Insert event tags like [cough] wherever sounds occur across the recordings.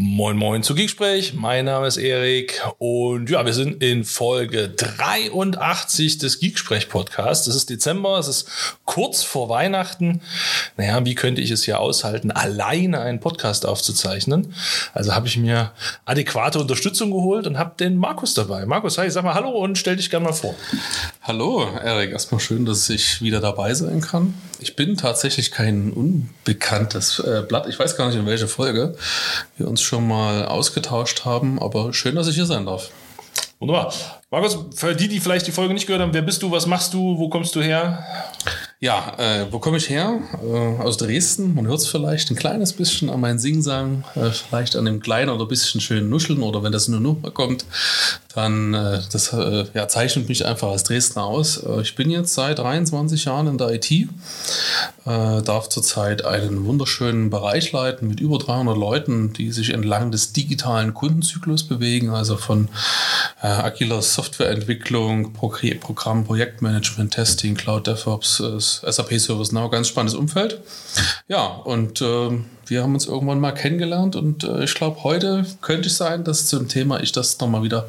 Moin Moin zu Geeksprech, mein Name ist Erik und ja, wir sind in Folge 83 des Geeksprech Podcasts. Es ist Dezember, es ist kurz vor Weihnachten. Naja, wie könnte ich es hier aushalten, alleine einen Podcast aufzuzeichnen? Also habe ich mir adäquate Unterstützung geholt und habe den Markus dabei. Markus, hi, sag mal Hallo und stell dich gerne mal vor. Hallo Erik, erstmal schön, dass ich wieder dabei sein kann. Ich bin tatsächlich kein unbekanntes äh, Blatt. Ich weiß gar nicht, in welcher Folge wir uns schon mal ausgetauscht haben, aber schön, dass ich hier sein darf. Wunderbar. Markus, für die, die vielleicht die Folge nicht gehört haben, wer bist du, was machst du, wo kommst du her? Ja, äh, wo komme ich her? Äh, aus Dresden. Man hört es vielleicht ein kleines bisschen an meinen Singsang, äh, vielleicht an dem kleinen oder bisschen schönen Nuscheln oder wenn das nur Nummer kommt, dann äh, das äh, ja, zeichnet mich einfach als Dresdner aus. Äh, ich bin jetzt seit 23 Jahren in der IT, äh, darf zurzeit einen wunderschönen Bereich leiten mit über 300 Leuten, die sich entlang des digitalen Kundenzyklus bewegen, also von äh, agiler Softwareentwicklung, Pro Programm, Projektmanagement, Testing, Cloud DevOps, äh, SAP Service Now, ganz spannendes Umfeld. Ja, und äh, wir haben uns irgendwann mal kennengelernt und äh, ich glaube, heute könnte es sein, dass zum Thema ich das nochmal wieder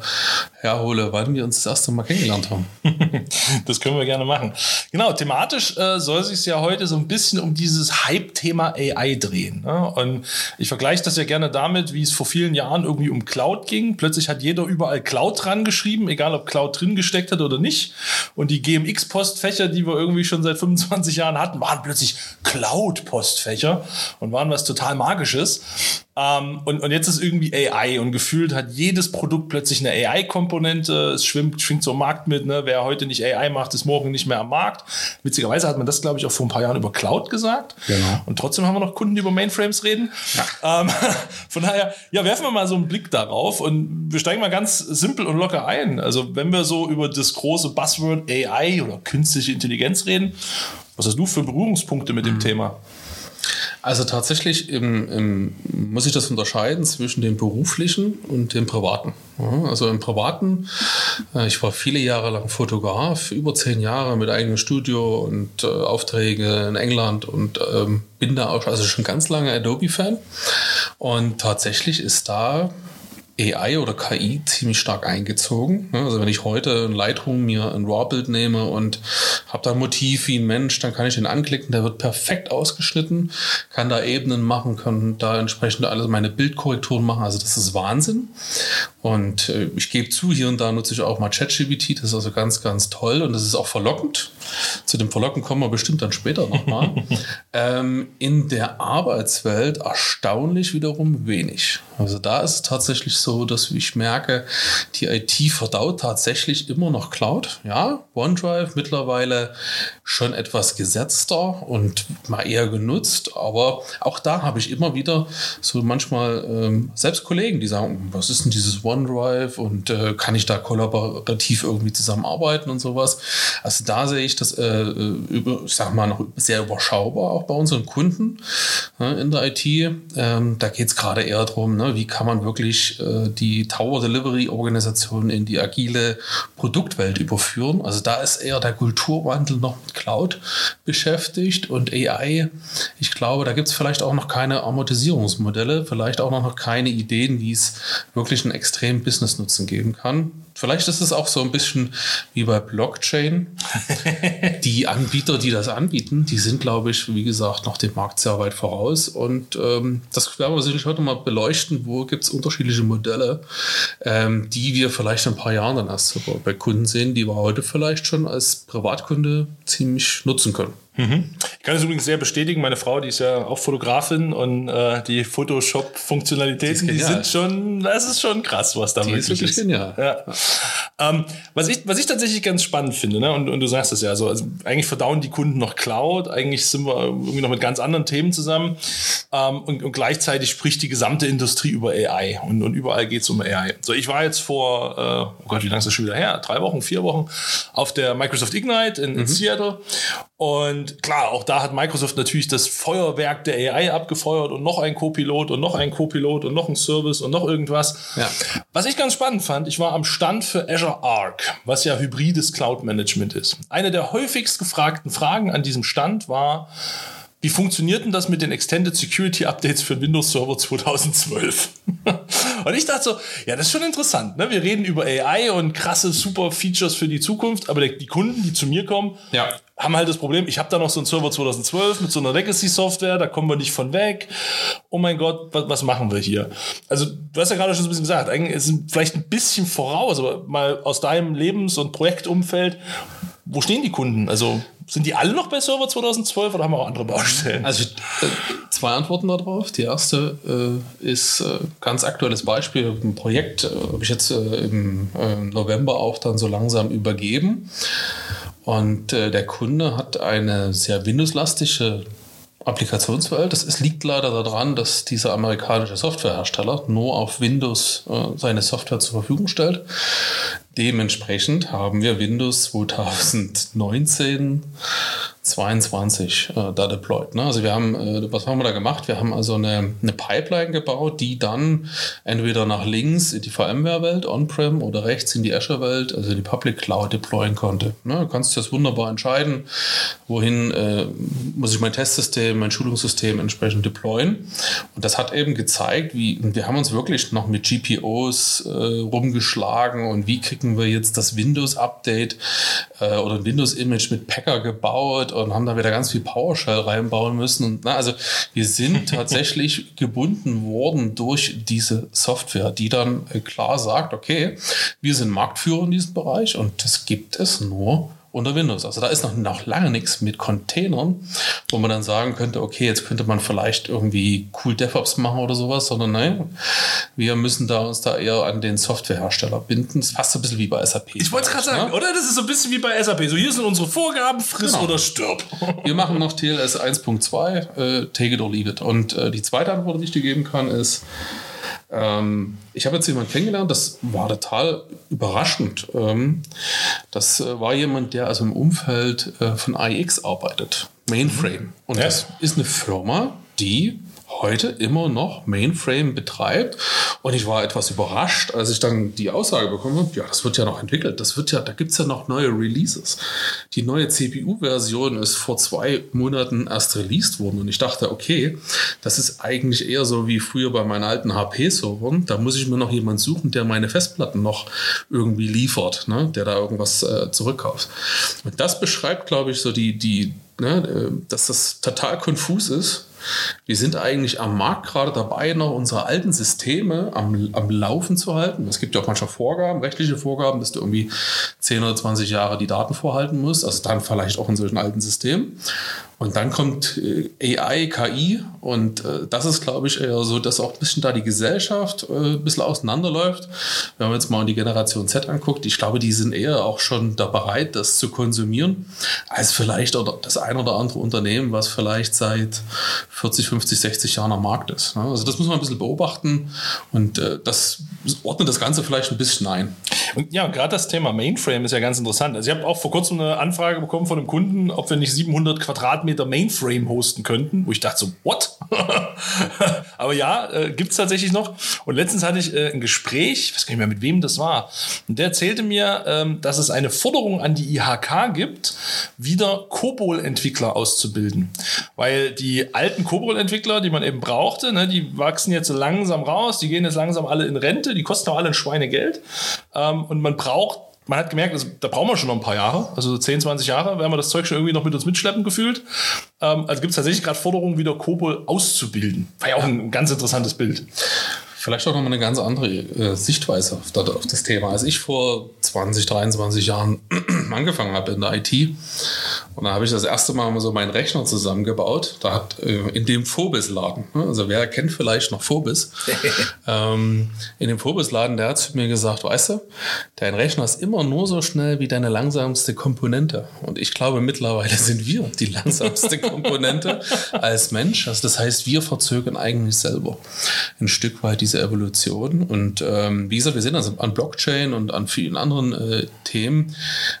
herhole, wann wir uns das erste Mal kennengelernt haben. [laughs] das können wir gerne machen. Genau, thematisch äh, soll sich ja heute so ein bisschen um dieses Hype-Thema AI drehen. Ne? Und ich vergleiche das ja gerne damit, wie es vor vielen Jahren irgendwie um Cloud ging. Plötzlich hat jeder überall Cloud dran geschrieben, egal ob Cloud drin gesteckt hat oder nicht. Und die GMX-Postfächer, die wir irgendwie schon seit 25 Jahren hatten, waren plötzlich Cloud-Postfächer und waren was total Magisches. Ähm, und, und jetzt ist irgendwie AI und gefühlt hat jedes Produkt plötzlich eine AI-Komponente. Es schwimmt, schwingt so am Markt mit. Ne? Wer heute nicht AI macht, ist morgen nicht mehr am Markt. Witzigerweise hat man das, glaube ich, auch vor ein paar Jahren über Cloud gesagt. Genau. Und trotzdem haben wir noch Kunden, die über Mainframes reden. Ja. Ähm, [laughs] von daher, ja, werfen wir mal so einen Blick darauf und wir steigen mal ganz simpel und locker ein. Also wenn wir so über das große Buzzword AI oder künstliche Intelligenz reden, was hast du für Berührungspunkte mit dem mhm. Thema? Also tatsächlich im, im, muss ich das unterscheiden zwischen dem beruflichen und dem privaten. also im privaten, äh, ich war viele Jahre lang Fotograf, über zehn Jahre mit eigenem Studio und äh, Aufträge in England und ähm, bin da auch also schon ganz lange Adobe-Fan. Und tatsächlich ist da AI oder KI ziemlich stark eingezogen. Also wenn ich heute in Lightroom mir ein RAW-Bild nehme und habe da ein Motiv wie ein Mensch, dann kann ich den anklicken, der wird perfekt ausgeschnitten, kann da Ebenen machen, kann da entsprechend alles meine Bildkorrekturen machen. Also das ist Wahnsinn. Und äh, ich gebe zu, hier und da nutze ich auch mal ChatGPT. Das ist also ganz, ganz toll und das ist auch verlockend. Zu dem Verlocken kommen wir bestimmt dann später nochmal. [laughs] ähm, in der Arbeitswelt erstaunlich wiederum wenig. Also da ist es tatsächlich so, dass ich merke, die IT verdaut tatsächlich immer noch Cloud. Ja, OneDrive mittlerweile schon etwas gesetzter und mal eher genutzt. Aber auch da habe ich immer wieder so manchmal ähm, selbst Kollegen, die sagen, was ist denn dieses OneDrive und äh, kann ich da kollaborativ irgendwie zusammenarbeiten und sowas. Also da sehe ich das, äh, über, ich sag mal, noch sehr überschaubar auch bei unseren Kunden äh, in der IT. Ähm, da geht es gerade eher darum, ne, wie kann man wirklich äh, die Tower Delivery Organisation in die agile Produktwelt überführen. Also da ist eher der Kulturwandel noch mit Cloud beschäftigt und AI. Ich glaube, da gibt es vielleicht auch noch keine Amortisierungsmodelle, vielleicht auch noch keine Ideen, wie es wirklich einen extremen Business-Nutzen geben kann. Vielleicht ist es auch so ein bisschen wie bei Blockchain. [laughs] die Anbieter, die das anbieten, die sind, glaube ich, wie gesagt, noch dem Markt sehr weit voraus. Und ähm, das werden wir sicherlich heute mal beleuchten, wo gibt es unterschiedliche Modelle, ähm, die wir vielleicht in ein paar Jahren dann erst bei Kunden sehen, die wir heute vielleicht schon als Privatkunde ziemlich nutzen können. Mhm. Ich kann es übrigens sehr bestätigen. Meine Frau, die ist ja auch Fotografin und äh, die Photoshop-Funktionalitäten, die, sind schon, das ist schon krass, was da die möglich ist. Wirklich ist. Genial. Ja. Ähm, was, ich, was ich tatsächlich ganz spannend finde, ne, und, und du sagst es ja so, also eigentlich verdauen die Kunden noch Cloud, eigentlich sind wir irgendwie noch mit ganz anderen Themen zusammen ähm, und, und gleichzeitig spricht die gesamte Industrie über AI und, und überall geht es um AI. So, ich war jetzt vor, äh, oh Gott, wie lange ist das schon wieder her? Drei Wochen, vier Wochen auf der Microsoft Ignite in, in mhm. Seattle und klar, auch da hat Microsoft natürlich das Feuerwerk der AI abgefeuert und noch ein Copilot und noch ein Copilot und noch ein Service und noch irgendwas. Ja. Was ich ganz spannend fand, ich war am Stand für Azure Arc, was ja hybrides Cloud Management ist. Eine der häufigst gefragten Fragen an diesem Stand war, wie funktioniert denn das mit den Extended Security Updates für Windows Server 2012? [laughs] und ich dachte so, ja, das ist schon interessant. Ne? Wir reden über AI und krasse super Features für die Zukunft, aber die Kunden, die zu mir kommen, ja. haben halt das Problem, ich habe da noch so einen Server 2012 mit so einer Legacy-Software, da kommen wir nicht von weg. Oh mein Gott, was, was machen wir hier? Also, du hast ja gerade schon so ein bisschen gesagt, eigentlich ist es vielleicht ein bisschen voraus, aber mal aus deinem Lebens- und Projektumfeld, wo stehen die Kunden? Also sind die alle noch bei Server 2012 oder haben wir auch andere Baustellen? Also äh, zwei Antworten darauf. Die erste äh, ist äh, ganz aktuelles Beispiel. Ein Projekt äh, habe ich jetzt äh, im äh, November auch dann so langsam übergeben. Und der Kunde hat eine sehr Windows-lastige Applikationswelt. Das ist, liegt leider daran, dass dieser amerikanische Softwarehersteller nur auf Windows äh, seine Software zur Verfügung stellt. Dementsprechend haben wir Windows 2019 22 äh, da deployed. Ne? Also wir haben, äh, was haben wir da gemacht? Wir haben also eine, eine Pipeline gebaut, die dann entweder nach links in die VMware-Welt, On-Prem oder rechts in die Azure-Welt, also in die Public Cloud deployen konnte. Ne? Du kannst das wunderbar entscheiden, wohin äh, muss ich mein Testsystem, mein Schulungssystem entsprechend deployen. Und das hat eben gezeigt, wie, wir haben uns wirklich noch mit GPOs äh, rumgeschlagen und wie kriegen wir jetzt das Windows-Update äh, oder ein Windows-Image mit Packer gebaut und haben da wieder ganz viel PowerShell reinbauen müssen. Und, na, also wir sind [laughs] tatsächlich gebunden worden durch diese Software, die dann äh, klar sagt, okay, wir sind Marktführer in diesem Bereich und das gibt es nur unter Windows. Also da ist noch, noch lange nichts mit Containern, wo man dann sagen könnte, okay, jetzt könnte man vielleicht irgendwie cool DevOps machen oder sowas, sondern nein, wir müssen da uns da eher an den Softwarehersteller binden. Das ist fast so ein bisschen wie bei SAP. Ich wollte es gerade sagen, ne? oder? Das ist so ein bisschen wie bei SAP. So, hier sind unsere Vorgaben, friss genau. oder stirb. [laughs] wir machen noch TLS 1.2, äh, take it or leave it. Und äh, die zweite Antwort, die ich dir geben kann, ist, ähm, ich habe jetzt jemanden kennengelernt, das war total überraschend. Ähm, das äh, war jemand, der also im Umfeld äh, von IX arbeitet, Mainframe. Und ja. das ist eine Firma, die heute immer noch Mainframe betreibt. Und ich war etwas überrascht, als ich dann die Aussage bekommen habe, ja, das wird ja noch entwickelt. Das wird ja, da gibt es ja noch neue Releases. Die neue CPU-Version ist vor zwei Monaten erst released worden. Und ich dachte, okay, das ist eigentlich eher so wie früher bei meinen alten HP-Servern. Da muss ich mir noch jemanden suchen, der meine Festplatten noch irgendwie liefert, ne? der da irgendwas äh, zurückkauft. Und das beschreibt, glaube ich, so die, die, ne, äh, dass das total konfus ist wir sind eigentlich am Markt gerade dabei, noch unsere alten Systeme am, am Laufen zu halten. Es gibt ja auch manchmal Vorgaben, rechtliche Vorgaben, dass du irgendwie 10 oder 20 Jahre die Daten vorhalten musst. Also dann vielleicht auch in solchen alten Systemen. Und dann kommt äh, AI, KI und äh, das ist, glaube ich, eher so, dass auch ein bisschen da die Gesellschaft äh, ein bisschen auseinanderläuft. Wenn man jetzt mal die Generation Z anguckt, ich glaube, die sind eher auch schon da bereit, das zu konsumieren, als vielleicht oder das ein oder andere Unternehmen, was vielleicht seit 40, 50, 60 Jahren am Markt ist. Ne? Also das muss man ein bisschen beobachten und das ordnet das Ganze vielleicht ein bisschen ein. Und ja, gerade das Thema Mainframe ist ja ganz interessant. Also ich habe auch vor kurzem eine Anfrage bekommen von einem Kunden, ob wir nicht 700 Quadratmeter Mainframe hosten könnten, wo ich dachte so, what? [laughs] Aber ja, äh, gibt es tatsächlich noch. Und letztens hatte ich äh, ein Gespräch, ich weiß gar nicht mehr, mit wem das war. Und der erzählte mir, ähm, dass es eine Forderung an die IHK gibt, wieder COBOL-Entwickler auszubilden. Weil die alten COBOL-Entwickler, die man eben brauchte, ne, die wachsen jetzt langsam raus, die gehen jetzt langsam alle in Rente, die kosten auch alle ein Schweinegeld. Ähm, und man braucht man hat gemerkt, also, da brauchen wir schon noch ein paar Jahre, also 10, 20 Jahre, werden wir das Zeug schon irgendwie noch mit uns mitschleppen gefühlt. Ähm, also gibt es tatsächlich gerade Forderungen, wieder Kobol auszubilden. War ja auch ein ganz interessantes Bild. Vielleicht auch noch mal eine ganz andere äh, Sichtweise auf, auf, das Thema. Als ich vor 20, 23 Jahren [clears throat] angefangen habe in der IT, und da habe ich das erste Mal so meinen Rechner zusammengebaut, da hat äh, in dem Phobis-Laden, ne, also wer kennt vielleicht noch Phobis, [laughs] ähm, in dem Phobis-Laden, der hat zu mir gesagt, weißt du, dein Rechner ist immer nur so schnell wie deine langsamste Komponente. Und ich glaube, mittlerweile sind wir die langsamste [laughs] Komponente als Mensch. Also das heißt, wir verzögern eigentlich selber ein Stück weit diese Evolution. Und ähm, wie gesagt, wir sind also an Blockchain und an vielen anderen äh, Themen.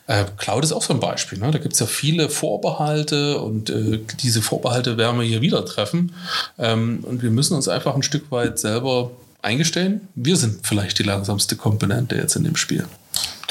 Äh, Cloud ist auch so ein Beispiel. Ne? Da gibt es ja viele Vorbehalte und äh, diese Vorbehalte werden wir hier wieder treffen. Ähm, und wir müssen uns einfach ein Stück weit selber eingestehen, wir sind vielleicht die langsamste Komponente jetzt in dem Spiel.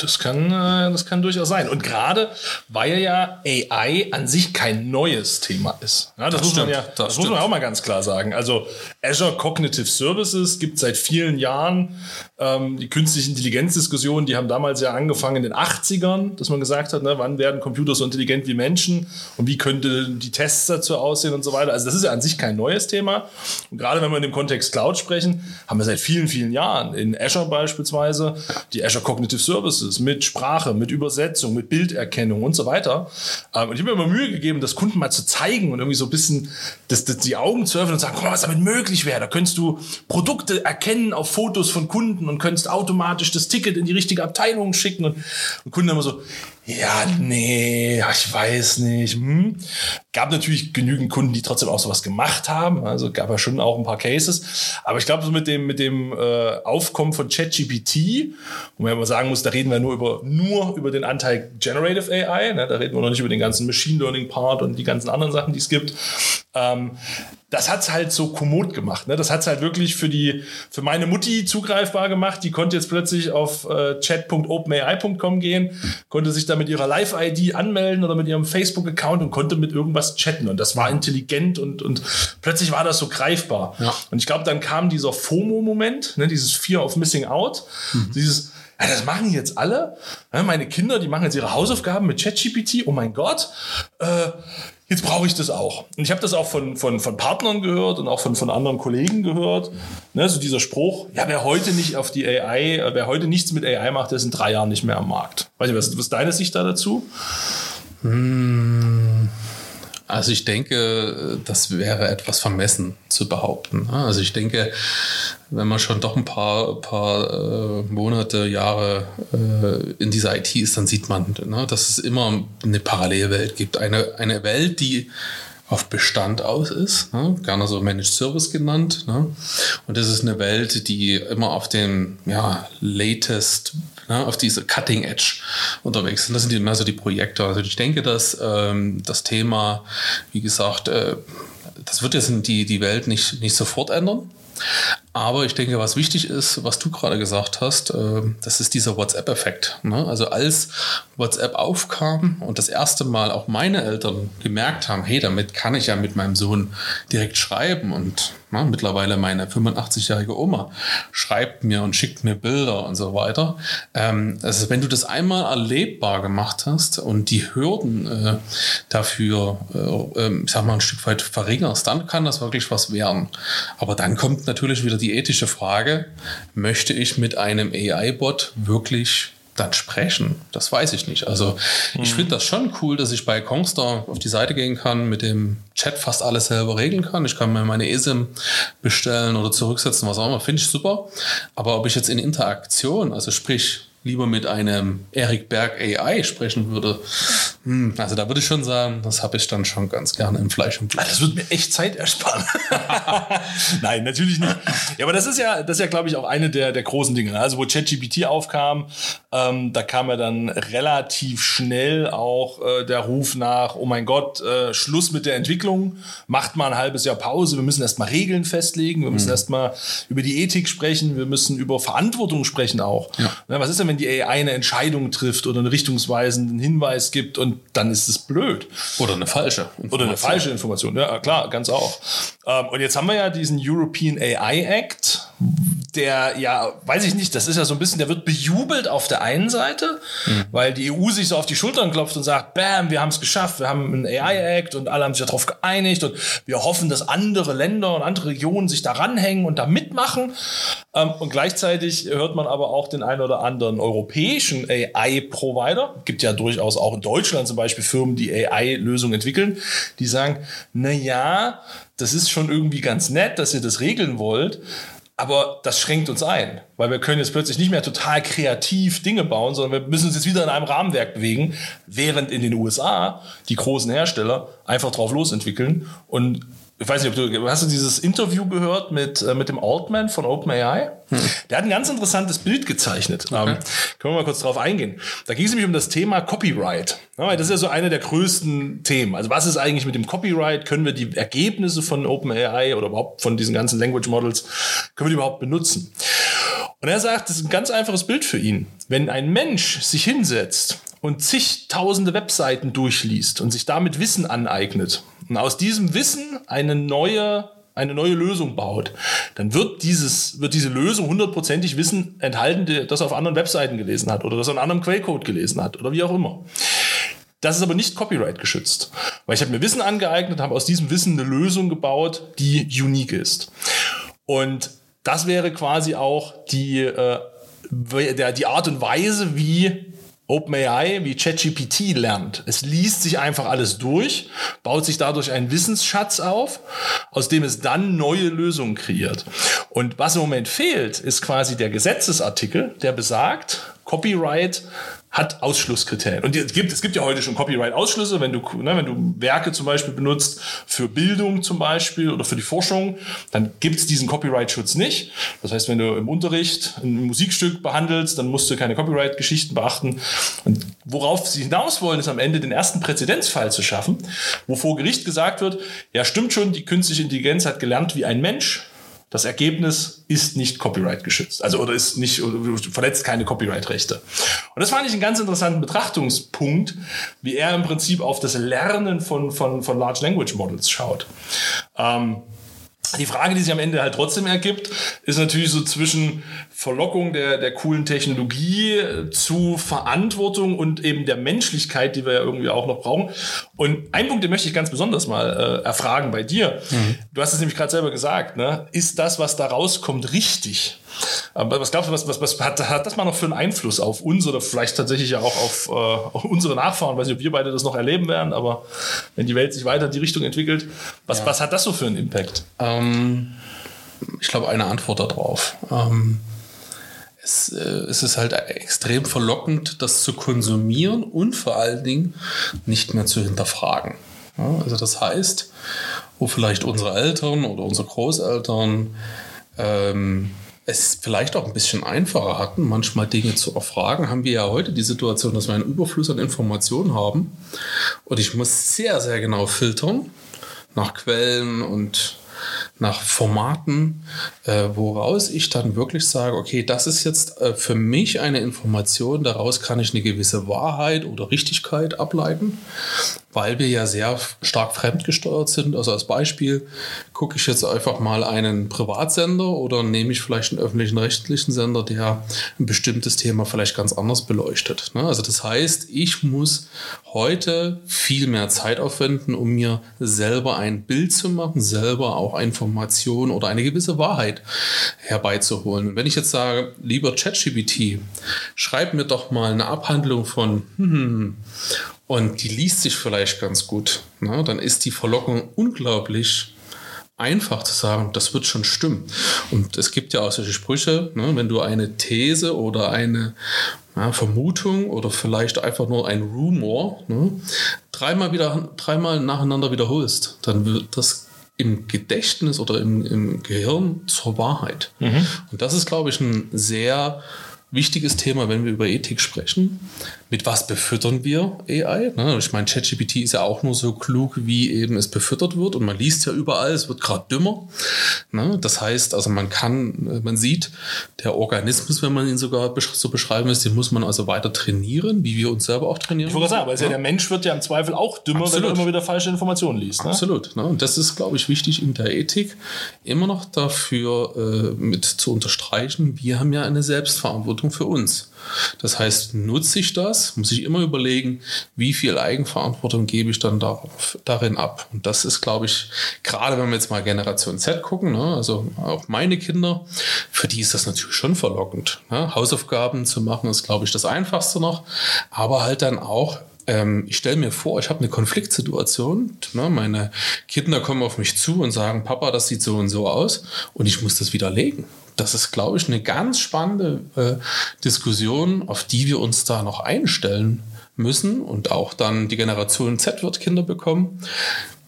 Das kann, äh, das kann durchaus sein. Und gerade weil ja AI an sich kein neues Thema ist. Ja, das, das, muss man ja, das, das muss man auch mal ganz klar sagen. Also Azure Cognitive Services gibt seit vielen Jahren ähm, die künstliche Intelligenzdiskussion, die haben damals ja angefangen in den 80ern, dass man gesagt hat, ne, wann werden Computer so intelligent wie Menschen und wie könnte die Tests dazu aussehen und so weiter. Also das ist ja an sich kein neues Thema. Und gerade wenn wir in dem Kontext Cloud sprechen, haben wir seit vielen, vielen Jahren in Azure beispielsweise die Azure Cognitive Services mit Sprache, mit Übersetzung, mit Bilderkennung und so weiter. Ähm, und ich habe mir immer Mühe gegeben, das Kunden mal zu zeigen und irgendwie so ein bisschen das, das, die Augen zu öffnen und sagen, guck mal, was damit möglich wäre. Da könntest du Produkte erkennen auf Fotos von Kunden und könntest automatisch das Ticket in die richtige Abteilung schicken und, und Kunden immer so, ja, nee, ich weiß nicht. Hm. Gab natürlich genügend Kunden, die trotzdem auch sowas gemacht haben. Also gab ja schon auch ein paar Cases. Aber ich glaube, so mit dem, mit dem äh, Aufkommen von ChatGPT, wo man ja mal sagen muss, da reden wir nur über, nur über den Anteil Generative AI. Ne? Da reden wir noch nicht über den ganzen Machine Learning Part und die ganzen anderen Sachen, die es gibt. Ähm, das hat's halt so kommod gemacht. Ne? Das hat's halt wirklich für die, für meine Mutti zugreifbar gemacht. Die konnte jetzt plötzlich auf äh, chat.openai.com gehen, konnte sich da mit ihrer Live-ID anmelden oder mit ihrem Facebook-Account und konnte mit irgendwas chatten. Und das war intelligent und, und plötzlich war das so greifbar. Ja. Und ich glaube, dann kam dieser FOMO-Moment, ne? dieses Fear of Missing Out, mhm. dieses ja, das machen jetzt alle. Meine Kinder, die machen jetzt ihre Hausaufgaben mit ChatGPT. Oh mein Gott. Äh, jetzt brauche ich das auch. Und ich habe das auch von, von, von Partnern gehört und auch von, von anderen Kollegen gehört. Ne, so dieser Spruch, ja, wer heute nicht auf die AI, äh, wer heute nichts mit AI macht, der ist in drei Jahren nicht mehr am Markt. Weiß nicht, was, was ist deine Sicht da dazu? Hm. Also ich denke, das wäre etwas vermessen zu behaupten. Also ich denke, wenn man schon doch ein paar, paar äh, Monate, Jahre äh, in dieser IT ist, dann sieht man, ne, dass es immer eine Parallelwelt gibt. Eine, eine Welt, die auf Bestand aus ist, ne? gerne so Managed Service genannt. Ne? Und das ist eine Welt, die immer auf den ja, latest, ne, auf diese Cutting Edge unterwegs sind. Das sind immer so die Projekte. Also ich denke, dass ähm, das Thema, wie gesagt, äh, das wird jetzt die, die Welt nicht, nicht sofort ändern. Aber ich denke, was wichtig ist, was du gerade gesagt hast, äh, das ist dieser WhatsApp-Effekt. Ne? Also als WhatsApp aufkam und das erste Mal auch meine Eltern gemerkt haben, hey, damit kann ich ja mit meinem Sohn direkt schreiben und na, mittlerweile meine 85-jährige Oma schreibt mir und schickt mir Bilder und so weiter. Ähm, also wenn du das einmal erlebbar gemacht hast und die Hürden äh, dafür, äh, ähm, ich sag mal, ein Stück weit verringerst, dann kann das wirklich was werden. Aber dann kommt natürlich wieder die ethische Frage, möchte ich mit einem AI-Bot wirklich dann sprechen? Das weiß ich nicht. Also ich finde das schon cool, dass ich bei Kongstar auf die Seite gehen kann, mit dem Chat fast alles selber regeln kann. Ich kann mir meine ESIM bestellen oder zurücksetzen, was auch immer. Finde ich super. Aber ob ich jetzt in Interaktion, also sprich lieber mit einem Eric Berg AI sprechen würde, hm, also da würde ich schon sagen, das habe ich dann schon ganz gerne im Fleisch und Blut. Das würde mir echt Zeit ersparen. [laughs] Nein, natürlich nicht. Ja, aber das ist ja, das ist ja, glaube ich, auch eine der, der großen Dinge. Also wo ChatGPT aufkam, ähm, da kam ja dann relativ schnell auch äh, der Ruf nach, oh mein Gott, äh, Schluss mit der Entwicklung, macht mal ein halbes Jahr Pause, wir müssen erstmal Regeln festlegen, wir müssen mhm. erstmal über die Ethik sprechen, wir müssen über Verantwortung sprechen auch. Ja. Na, was ist denn, wenn die AI eine Entscheidung trifft oder einen richtungsweisenden Hinweis gibt und dann ist es blöd. Oder eine falsche Information. Oder eine falsche Information, ja klar, ganz auch. Ähm, und jetzt haben wir ja diesen European AI Act, der ja, weiß ich nicht, das ist ja so ein bisschen, der wird bejubelt auf der einen Seite, mhm. weil die EU sich so auf die Schultern klopft und sagt, bam, wir haben es geschafft, wir haben einen AI Act und alle haben sich darauf geeinigt und wir hoffen, dass andere Länder und andere Regionen sich da ranhängen und da mitmachen. Ähm, und gleichzeitig hört man aber auch den einen oder anderen europäischen AI-Provider, gibt ja durchaus auch in Deutschland zum Beispiel Firmen, die AI-Lösungen entwickeln, die sagen, na ja, das ist schon irgendwie ganz nett, dass ihr das regeln wollt, aber das schränkt uns ein, weil wir können jetzt plötzlich nicht mehr total kreativ Dinge bauen, sondern wir müssen uns jetzt wieder in einem Rahmenwerk bewegen, während in den USA die großen Hersteller einfach drauf losentwickeln und ich weiß nicht, ob du hast du dieses Interview gehört mit, äh, mit dem Altman von OpenAI? Hm. Der hat ein ganz interessantes Bild gezeichnet. Okay. Ähm, können wir mal kurz drauf eingehen. Da ging es nämlich um das Thema Copyright. Ja, das ist ja so eine der größten Themen. Also was ist eigentlich mit dem Copyright? Können wir die Ergebnisse von OpenAI oder überhaupt von diesen ganzen Language Models, können wir die überhaupt benutzen? Und er sagt, das ist ein ganz einfaches Bild für ihn. Wenn ein Mensch sich hinsetzt und zigtausende Webseiten durchliest und sich damit Wissen aneignet und aus diesem Wissen eine neue eine neue Lösung baut, dann wird dieses, wird diese Lösung hundertprozentig Wissen enthalten, das er auf anderen Webseiten gelesen hat oder das er in anderem Quellcode gelesen hat oder wie auch immer. Das ist aber nicht Copyright geschützt, weil ich habe mir Wissen angeeignet, habe aus diesem Wissen eine Lösung gebaut, die unique ist. Und das wäre quasi auch die, äh, die Art und Weise, wie OpenAI wie ChatGPT lernt. Es liest sich einfach alles durch, baut sich dadurch einen Wissensschatz auf, aus dem es dann neue Lösungen kreiert. Und was im Moment fehlt, ist quasi der Gesetzesartikel, der besagt, Copyright hat Ausschlusskriterien. Und es gibt, es gibt ja heute schon Copyright-Ausschlüsse, wenn du, ne, wenn du Werke zum Beispiel benutzt für Bildung zum Beispiel oder für die Forschung, dann gibt es diesen Copyright-Schutz nicht. Das heißt, wenn du im Unterricht ein Musikstück behandelst, dann musst du keine Copyright-Geschichten beachten. Und worauf sie hinaus wollen, ist am Ende den ersten Präzedenzfall zu schaffen, wo vor Gericht gesagt wird, ja stimmt schon, die künstliche Intelligenz hat gelernt wie ein Mensch, das Ergebnis ist nicht Copyright geschützt. Also oder ist nicht, verletzt keine Copyright-Rechte. Und das fand ich einen ganz interessanten Betrachtungspunkt, wie er im Prinzip auf das Lernen von, von, von Large Language Models schaut. Ähm, die Frage, die sich am Ende halt trotzdem ergibt, ist natürlich so zwischen Verlockung der, der coolen Technologie zu Verantwortung und eben der Menschlichkeit, die wir ja irgendwie auch noch brauchen. Und ein Punkt, den möchte ich ganz besonders mal äh, erfragen bei dir. Mhm. Du hast es nämlich gerade selber gesagt, ne? Ist das, was da rauskommt, richtig? Aber was glaubst du, was, was, was hat, hat das mal noch für einen Einfluss auf uns oder vielleicht tatsächlich ja auch auf, äh, unsere Nachfahren? Ich weiß nicht, ob wir beide das noch erleben werden, aber wenn die Welt sich weiter in die Richtung entwickelt, was, ja. was hat das so für einen Impact? Ähm, ich glaube, eine Antwort darauf. Ähm, es, äh, es ist halt extrem verlockend, das zu konsumieren und vor allen Dingen nicht mehr zu hinterfragen. Ja, also das heißt, wo vielleicht unsere Eltern oder unsere Großeltern ähm, es vielleicht auch ein bisschen einfacher hatten, manchmal Dinge zu erfragen, haben wir ja heute die Situation, dass wir einen Überfluss an Informationen haben. Und ich muss sehr, sehr genau filtern nach Quellen und nach Formaten, äh, woraus ich dann wirklich sage, okay, das ist jetzt äh, für mich eine Information, daraus kann ich eine gewisse Wahrheit oder Richtigkeit ableiten weil wir ja sehr stark fremdgesteuert sind. Also als Beispiel gucke ich jetzt einfach mal einen Privatsender oder nehme ich vielleicht einen öffentlichen rechtlichen Sender, der ein bestimmtes Thema vielleicht ganz anders beleuchtet. Ne? Also das heißt, ich muss heute viel mehr Zeit aufwenden, um mir selber ein Bild zu machen, selber auch Informationen oder eine gewisse Wahrheit herbeizuholen. Und wenn ich jetzt sage, lieber ChatGPT, schreib mir doch mal eine Abhandlung von hm, und die liest sich vielleicht ganz gut, ne? dann ist die Verlockung unglaublich einfach zu sagen, das wird schon stimmen. Und es gibt ja auch solche Sprüche, ne? wenn du eine These oder eine ja, Vermutung oder vielleicht einfach nur ein Rumor ne? dreimal, wieder, dreimal nacheinander wiederholst, dann wird das im Gedächtnis oder im, im Gehirn zur Wahrheit. Mhm. Und das ist, glaube ich, ein sehr wichtiges Thema, wenn wir über Ethik sprechen. Mit was befüttern wir AI? Ne, ich meine, ChatGPT ist ja auch nur so klug, wie eben es befüttert wird. Und man liest ja überall, es wird gerade dümmer. Ne, das heißt, also man kann, man sieht, der Organismus, wenn man ihn sogar so beschreiben ist, den muss man also weiter trainieren, wie wir uns selber auch trainieren. Ich wollte sagen, weil ja. der Mensch wird ja im Zweifel auch dümmer, Absolut. wenn er immer wieder falsche Informationen liest. Ne? Absolut. Ne? Und das ist, glaube ich, wichtig in der Ethik, immer noch dafür äh, mit zu unterstreichen, wir haben ja eine Selbstverantwortung Verantwortung für uns. Das heißt, nutze ich das, muss ich immer überlegen, wie viel Eigenverantwortung gebe ich dann darauf, darin ab. Und das ist, glaube ich, gerade wenn wir jetzt mal Generation Z gucken, ne, also auch meine Kinder, für die ist das natürlich schon verlockend. Ne? Hausaufgaben zu machen ist, glaube ich, das Einfachste noch, aber halt dann auch ähm, ich stelle mir vor, ich habe eine Konfliktsituation. Ne? Meine Kinder kommen auf mich zu und sagen, Papa, das sieht so und so aus und ich muss das widerlegen das ist, glaube ich, eine ganz spannende äh, Diskussion, auf die wir uns da noch einstellen müssen und auch dann die Generation Z wird Kinder bekommen.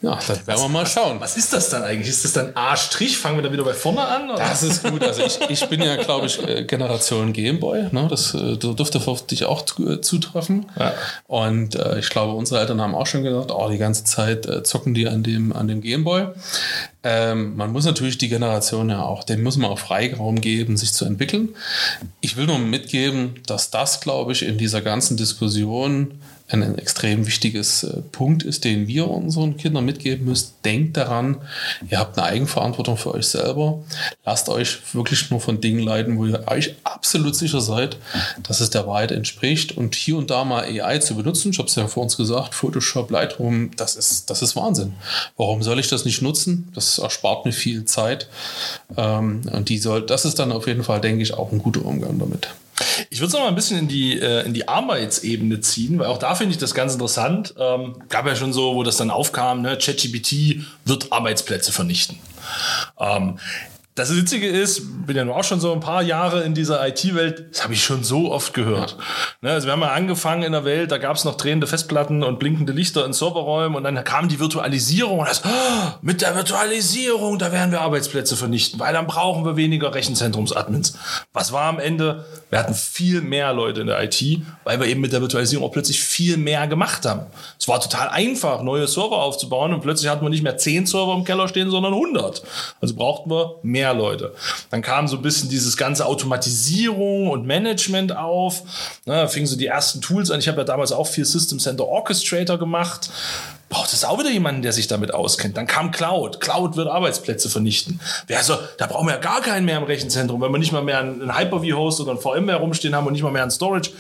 Ja, dann werden wir mal schauen. Was ist das dann eigentlich? Ist das dann A'? Fangen wir da wieder bei vorne an? Oder? Das ist gut. Also ich, ich bin ja, glaube ich, äh, Generation Gameboy. Ne? Das äh, dürfte auf dich auch äh, zutreffen. Ja. Und äh, ich glaube, unsere Eltern haben auch schon gesagt, oh, die ganze Zeit äh, zocken die an dem, an dem Gameboy. Ähm, man muss natürlich die Generation ja auch, dem muss man auch Freiraum geben, sich zu entwickeln. Ich will nur mitgeben, dass das, glaube ich, in dieser ganzen Diskussion ein extrem wichtiges äh, Punkt ist, den wir unseren Kindern mitgeben müssen. Denkt daran, ihr habt eine Eigenverantwortung für euch selber. Lasst euch wirklich nur von Dingen leiten, wo ihr euch absolut sicher seid, dass es der Wahrheit entspricht. Und hier und da mal AI zu benutzen, ich habe es ja vor uns gesagt, Photoshop, Lightroom, das ist, das ist Wahnsinn. Warum soll ich das nicht nutzen? Das erspart mir viel Zeit. Ähm, und die soll, das ist dann auf jeden Fall, denke ich, auch ein guter Umgang damit. Ich würde es noch mal ein bisschen in die, äh, in die Arbeitsebene ziehen, weil auch da finde ich das ganz interessant. Ähm, gab ja schon so, wo das dann aufkam, ne, ChatGPT wird Arbeitsplätze vernichten. Ähm, das Witzige ist, bin ja nur auch schon so ein paar Jahre in dieser IT-Welt, das habe ich schon so oft gehört. Ja. Ne, also wir haben ja angefangen in der Welt, da gab es noch drehende Festplatten und blinkende Lichter in Serverräumen und dann kam die Virtualisierung und das, oh, mit der Virtualisierung, da werden wir Arbeitsplätze vernichten, weil dann brauchen wir weniger Rechenzentrumsadmins. Was war am Ende? Wir hatten viel mehr Leute in der IT, weil wir eben mit der Virtualisierung auch plötzlich viel mehr gemacht haben. Es war total einfach, neue Server aufzubauen und plötzlich hatten wir nicht mehr zehn Server im Keller stehen, sondern 100. Also brauchten wir mehr mehr Leute. Dann kam so ein bisschen dieses ganze Automatisierung und Management auf. Ne, da fingen so die ersten Tools an. Ich habe ja damals auch viel System Center Orchestrator gemacht braucht es auch wieder jemanden, der sich damit auskennt. Dann kam Cloud. Cloud wird Arbeitsplätze vernichten. Also, da brauchen wir ja gar keinen mehr im Rechenzentrum, wenn wir nicht mal mehr einen Hyper-V-Host oder einen VMware rumstehen haben und nicht mal mehr einen Storage.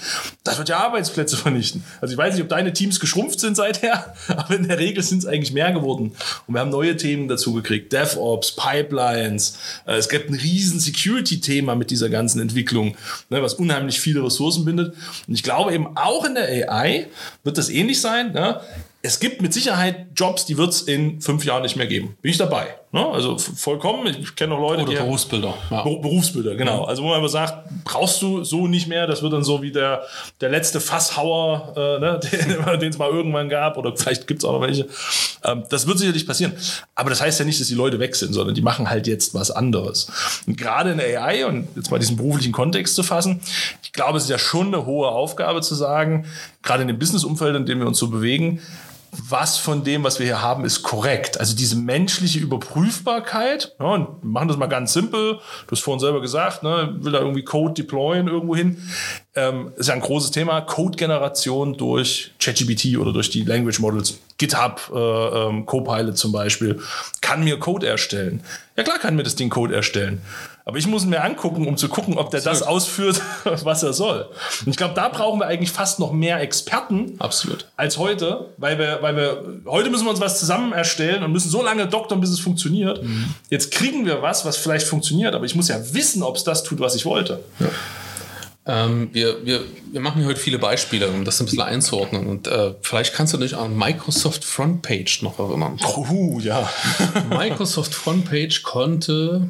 Das wird ja Arbeitsplätze vernichten. Also ich weiß nicht, ob deine Teams geschrumpft sind seither, [laughs] aber in der Regel sind es eigentlich mehr geworden. Und wir haben neue Themen dazu gekriegt. DevOps, Pipelines. Äh, es gibt ein riesen Security-Thema mit dieser ganzen Entwicklung, ne, was unheimlich viele Ressourcen bindet. Und ich glaube eben auch in der AI wird das ähnlich sein. Es gibt mit Sicherheit Jobs, die wird es in fünf Jahren nicht mehr geben. Bin ich dabei. Ne? Also vollkommen. Ich kenne noch Leute, Oder die Berufsbilder. Ja. Berufsbilder, genau. Ja. Also wo man immer sagt, brauchst du so nicht mehr. Das wird dann so wie der, der letzte Fasshauer, äh, ne? [laughs] den es mal irgendwann gab. Oder vielleicht gibt es auch noch welche. Ähm, das wird sicherlich passieren. Aber das heißt ja nicht, dass die Leute weg sind, sondern die machen halt jetzt was anderes. Und gerade in der AI, und jetzt mal diesen beruflichen Kontext zu fassen, ich glaube, es ist ja schon eine hohe Aufgabe zu sagen, gerade in dem Businessumfeld, in dem wir uns so bewegen, was von dem, was wir hier haben, ist korrekt. Also diese menschliche Überprüfbarkeit. Ja, und machen das mal ganz simpel. Du hast vorhin selber gesagt, ne, will da irgendwie Code deployen irgendwo hin. Ähm, ist ja ein großes Thema. Code-Generation durch ChatGPT oder durch die Language Models. GitHub, äh, ähm, Copilot zum Beispiel, kann mir Code erstellen. Ja klar kann mir das Ding Code erstellen. Aber ich muss ihn mir angucken, um zu gucken, ob der das ausführt, [laughs] was er soll. Und ich glaube, da brauchen wir eigentlich fast noch mehr Experten Absolut. als heute, weil wir, weil wir, heute müssen wir uns was zusammen erstellen und müssen so lange doktern, bis es funktioniert. Mhm. Jetzt kriegen wir was, was vielleicht funktioniert, aber ich muss ja wissen, ob es das tut, was ich wollte. Ja. Ähm, wir, wir, wir machen heute viele Beispiele, um das ein bisschen einzuordnen. Und äh, vielleicht kannst du dich an Microsoft Frontpage noch erinnern. Oh, ja. [laughs] Microsoft Frontpage konnte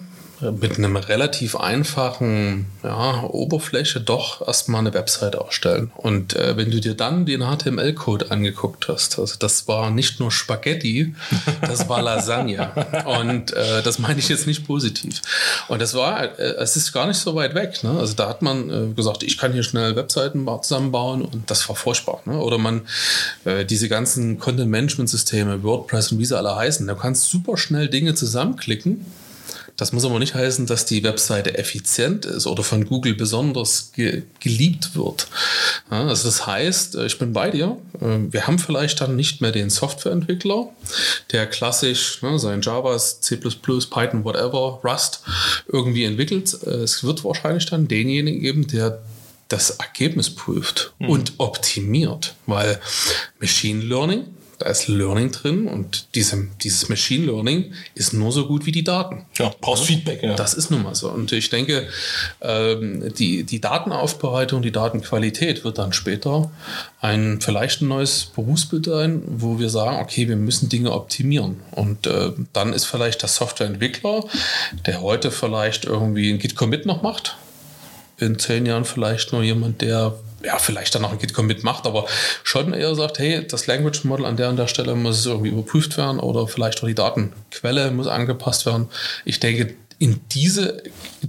mit einem relativ einfachen ja, Oberfläche doch erstmal eine Website ausstellen. Und äh, wenn du dir dann den HTML-Code angeguckt hast, also das war nicht nur Spaghetti, [laughs] das war Lasagne. Und äh, das meine ich jetzt nicht positiv. Und das war, äh, es ist gar nicht so weit weg. Ne? Also da hat man äh, gesagt, ich kann hier schnell Webseiten zusammenbauen und das war furchtbar. Ne? Oder man, äh, diese ganzen Content-Management-Systeme, WordPress und wie sie alle heißen, da kannst super schnell Dinge zusammenklicken das muss aber nicht heißen, dass die Webseite effizient ist oder von Google besonders ge geliebt wird. Ja, also das heißt, äh, ich bin bei dir. Äh, wir haben vielleicht dann nicht mehr den Softwareentwickler, der klassisch ne, sein Java, C++, Python, whatever, Rust irgendwie entwickelt. Äh, es wird wahrscheinlich dann denjenigen geben, der das Ergebnis prüft mhm. und optimiert, weil Machine Learning da ist Learning drin und diese, dieses Machine Learning ist nur so gut wie die Daten. Ja, brauchst ja? Feedback, ja. Das ist nun mal so. Und ich denke, ähm, die, die Datenaufbereitung, die Datenqualität wird dann später ein vielleicht ein neues Berufsbild sein, wo wir sagen, okay, wir müssen Dinge optimieren. Und äh, dann ist vielleicht der Softwareentwickler, der heute vielleicht irgendwie ein Git-Commit noch macht, in zehn Jahren vielleicht nur jemand, der ja, vielleicht dann noch ein Git-Commit macht, aber schon eher sagt, hey, das Language Model an der und der Stelle muss irgendwie überprüft werden oder vielleicht auch die Datenquelle muss angepasst werden. Ich denke, in diese,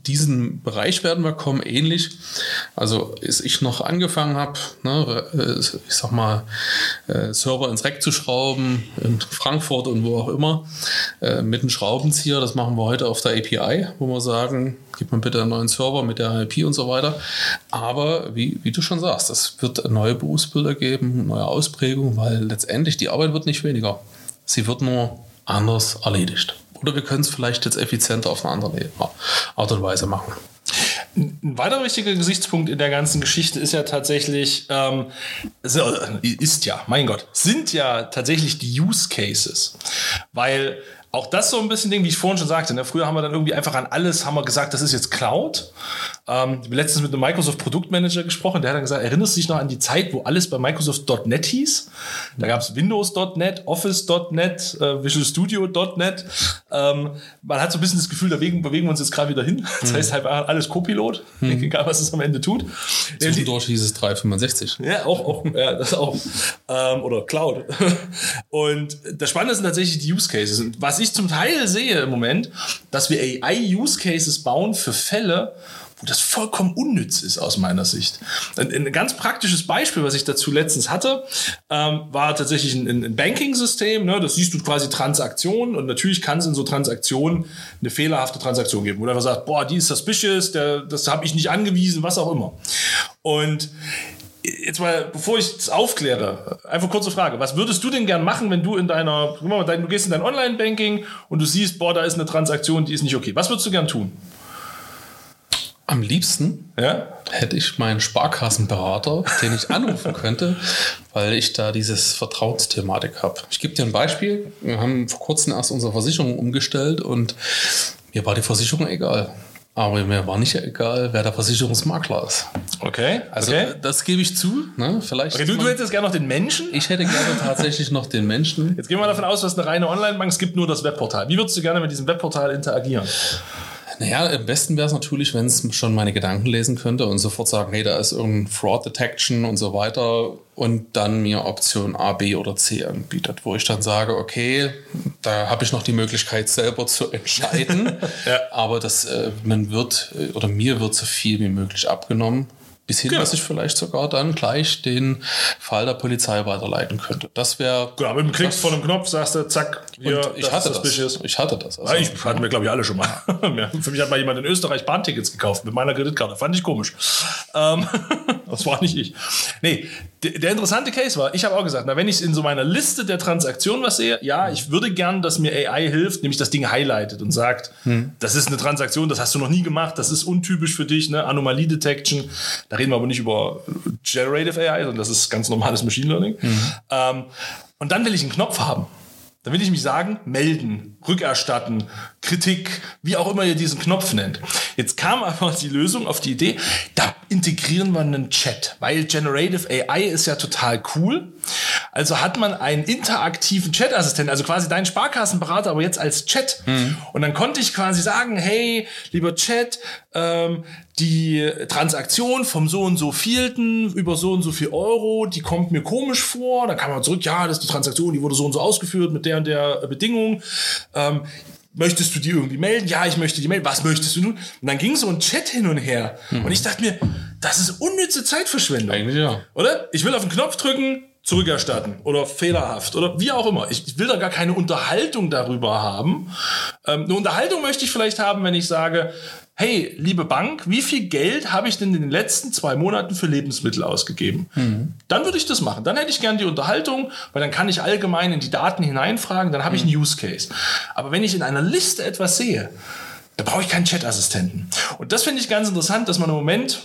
diesen Bereich werden wir kommen, ähnlich. Also, als ich noch angefangen habe, ne, äh, ich sag mal, äh, Server ins Rack zu schrauben, in Frankfurt und wo auch immer, äh, mit einem Schraubenzieher, das machen wir heute auf der API, wo wir sagen, gib mir bitte einen neuen Server mit der IP und so weiter. Aber wie, wie du schon sagst, es wird neue Berufsbilder geben, neue Ausprägungen, weil letztendlich die Arbeit wird nicht weniger. Sie wird nur anders erledigt. Oder wir können es vielleicht jetzt effizienter auf eine andere Art und Weise machen. Ein weiterer wichtiger Gesichtspunkt in der ganzen Geschichte ist ja tatsächlich, ähm, ist ja, mein Gott, sind ja tatsächlich die Use Cases. Weil auch das so ein bisschen Ding, wie ich vorhin schon sagte. Ne? Früher haben wir dann irgendwie einfach an alles, haben wir gesagt, das ist jetzt Cloud. Ähm, ich habe letztens mit einem Microsoft Produktmanager gesprochen, der hat dann gesagt, erinnerst du dich noch an die Zeit, wo alles bei Microsoft.net hieß? Da gab es Windows.net, Office.net, äh, Visual Studio.net. Ähm, man hat so ein bisschen das Gefühl, da bewegen, wir uns jetzt gerade wieder hin. [laughs] Das mhm. heißt halt alles Copilot, mhm. [laughs] egal was es am Ende tut. Zwischendurch hieß es 365. Ja, auch, auch ja, das auch. Ähm, oder Cloud. [laughs] Und das Spannende sind tatsächlich die Use Cases. Und was ich zum Teil sehe im Moment, dass wir AI-Use-Cases bauen für Fälle, wo das vollkommen unnütz ist aus meiner Sicht. Ein, ein ganz praktisches Beispiel, was ich dazu letztens hatte, ähm, war tatsächlich ein, ein Banking-System. Ne? Das siehst du quasi Transaktionen und natürlich kann es in so Transaktionen eine fehlerhafte Transaktion geben, wo der sagt, boah, die ist suspicious, der, das habe ich nicht angewiesen, was auch immer. Und jetzt mal, bevor ich es aufkläre, einfach kurze Frage. Was würdest du denn gern machen, wenn du in deiner, du gehst in dein Online-Banking und du siehst, boah, da ist eine Transaktion, die ist nicht okay. Was würdest du gern tun? Am liebsten ja? hätte ich meinen Sparkassenberater, den ich anrufen könnte, weil ich da dieses Vertrauensthematik habe. Ich gebe dir ein Beispiel. Wir haben vor kurzem erst unsere Versicherung umgestellt und mir war die Versicherung egal. Aber mir war nicht egal, wer der Versicherungsmakler ist. Okay. Also okay. das gebe ich zu. Ne? Vielleicht okay, du, du hättest gerne noch den Menschen? Ich hätte gerne tatsächlich noch den Menschen. Jetzt gehen wir davon aus, dass eine reine Online-Bank, es gibt nur das Webportal. Wie würdest du gerne mit diesem Webportal interagieren? Naja, am besten wäre es natürlich, wenn es schon meine Gedanken lesen könnte und sofort sagen, hey, da ist irgendein Fraud Detection und so weiter und dann mir Option A, B oder C anbietet, wo ich dann sage, okay, da habe ich noch die Möglichkeit selber zu entscheiden, [laughs] ja. aber das, äh, man wird äh, oder mir wird so viel wie möglich abgenommen bis hin, genau. dass ich vielleicht sogar dann gleich den Fall der Polizei weiterleiten könnte. Das wäre. Genau, mit dem Klick von einem Knopf sagst du, zack, hier, ich, hatte das. ich hatte das. Also, ich hatten wir, glaube ich, alle schon mal. [laughs] Für mich hat mal jemand in Österreich Bahntickets gekauft mit meiner Kreditkarte. Fand ich komisch. Ähm, [laughs] das war nicht ich. Nee, der interessante Case war, ich habe auch gesagt, na, wenn ich in so meiner Liste der Transaktionen was sehe, ja, ich würde gern, dass mir AI hilft, nämlich das Ding highlightet und sagt, hm. das ist eine Transaktion, das hast du noch nie gemacht, das ist untypisch für dich, ne? Anomalie Detection. Da reden wir aber nicht über Generative AI, sondern das ist ganz normales Machine Learning. Hm. Ähm, und dann will ich einen Knopf haben. Dann will ich mich sagen, melden, rückerstatten, Kritik, wie auch immer ihr diesen Knopf nennt. Jetzt kam aber die Lösung auf die Idee, da integrieren wir einen Chat, weil Generative AI ist ja total cool. Also hat man einen interaktiven Chat-Assistenten, also quasi deinen Sparkassenberater, aber jetzt als Chat. Mhm. Und dann konnte ich quasi sagen, hey, lieber Chat, ähm, die Transaktion vom so und so vielten über so und so viel Euro, die kommt mir komisch vor. Dann kam man zurück, ja, das ist die Transaktion, die wurde so und so ausgeführt mit der und der Bedingung. Ähm, möchtest du die irgendwie melden? Ja, ich möchte die melden. Was möchtest du nun? Und dann ging so ein Chat hin und her. Mhm. Und ich dachte mir, das ist unnütze Zeitverschwendung. Eigentlich ja. Oder? Ich will auf den Knopf drücken, zurückerstatten oder fehlerhaft oder wie auch immer. Ich, ich will da gar keine Unterhaltung darüber haben. Ähm, eine Unterhaltung möchte ich vielleicht haben, wenn ich sage, hey, liebe Bank, wie viel Geld habe ich denn in den letzten zwei Monaten für Lebensmittel ausgegeben? Mhm. Dann würde ich das machen. Dann hätte ich gern die Unterhaltung, weil dann kann ich allgemein in die Daten hineinfragen, dann habe ich einen Use Case. Aber wenn ich in einer Liste etwas sehe, da brauche ich keinen Chat-Assistenten. Und das finde ich ganz interessant, dass man im Moment,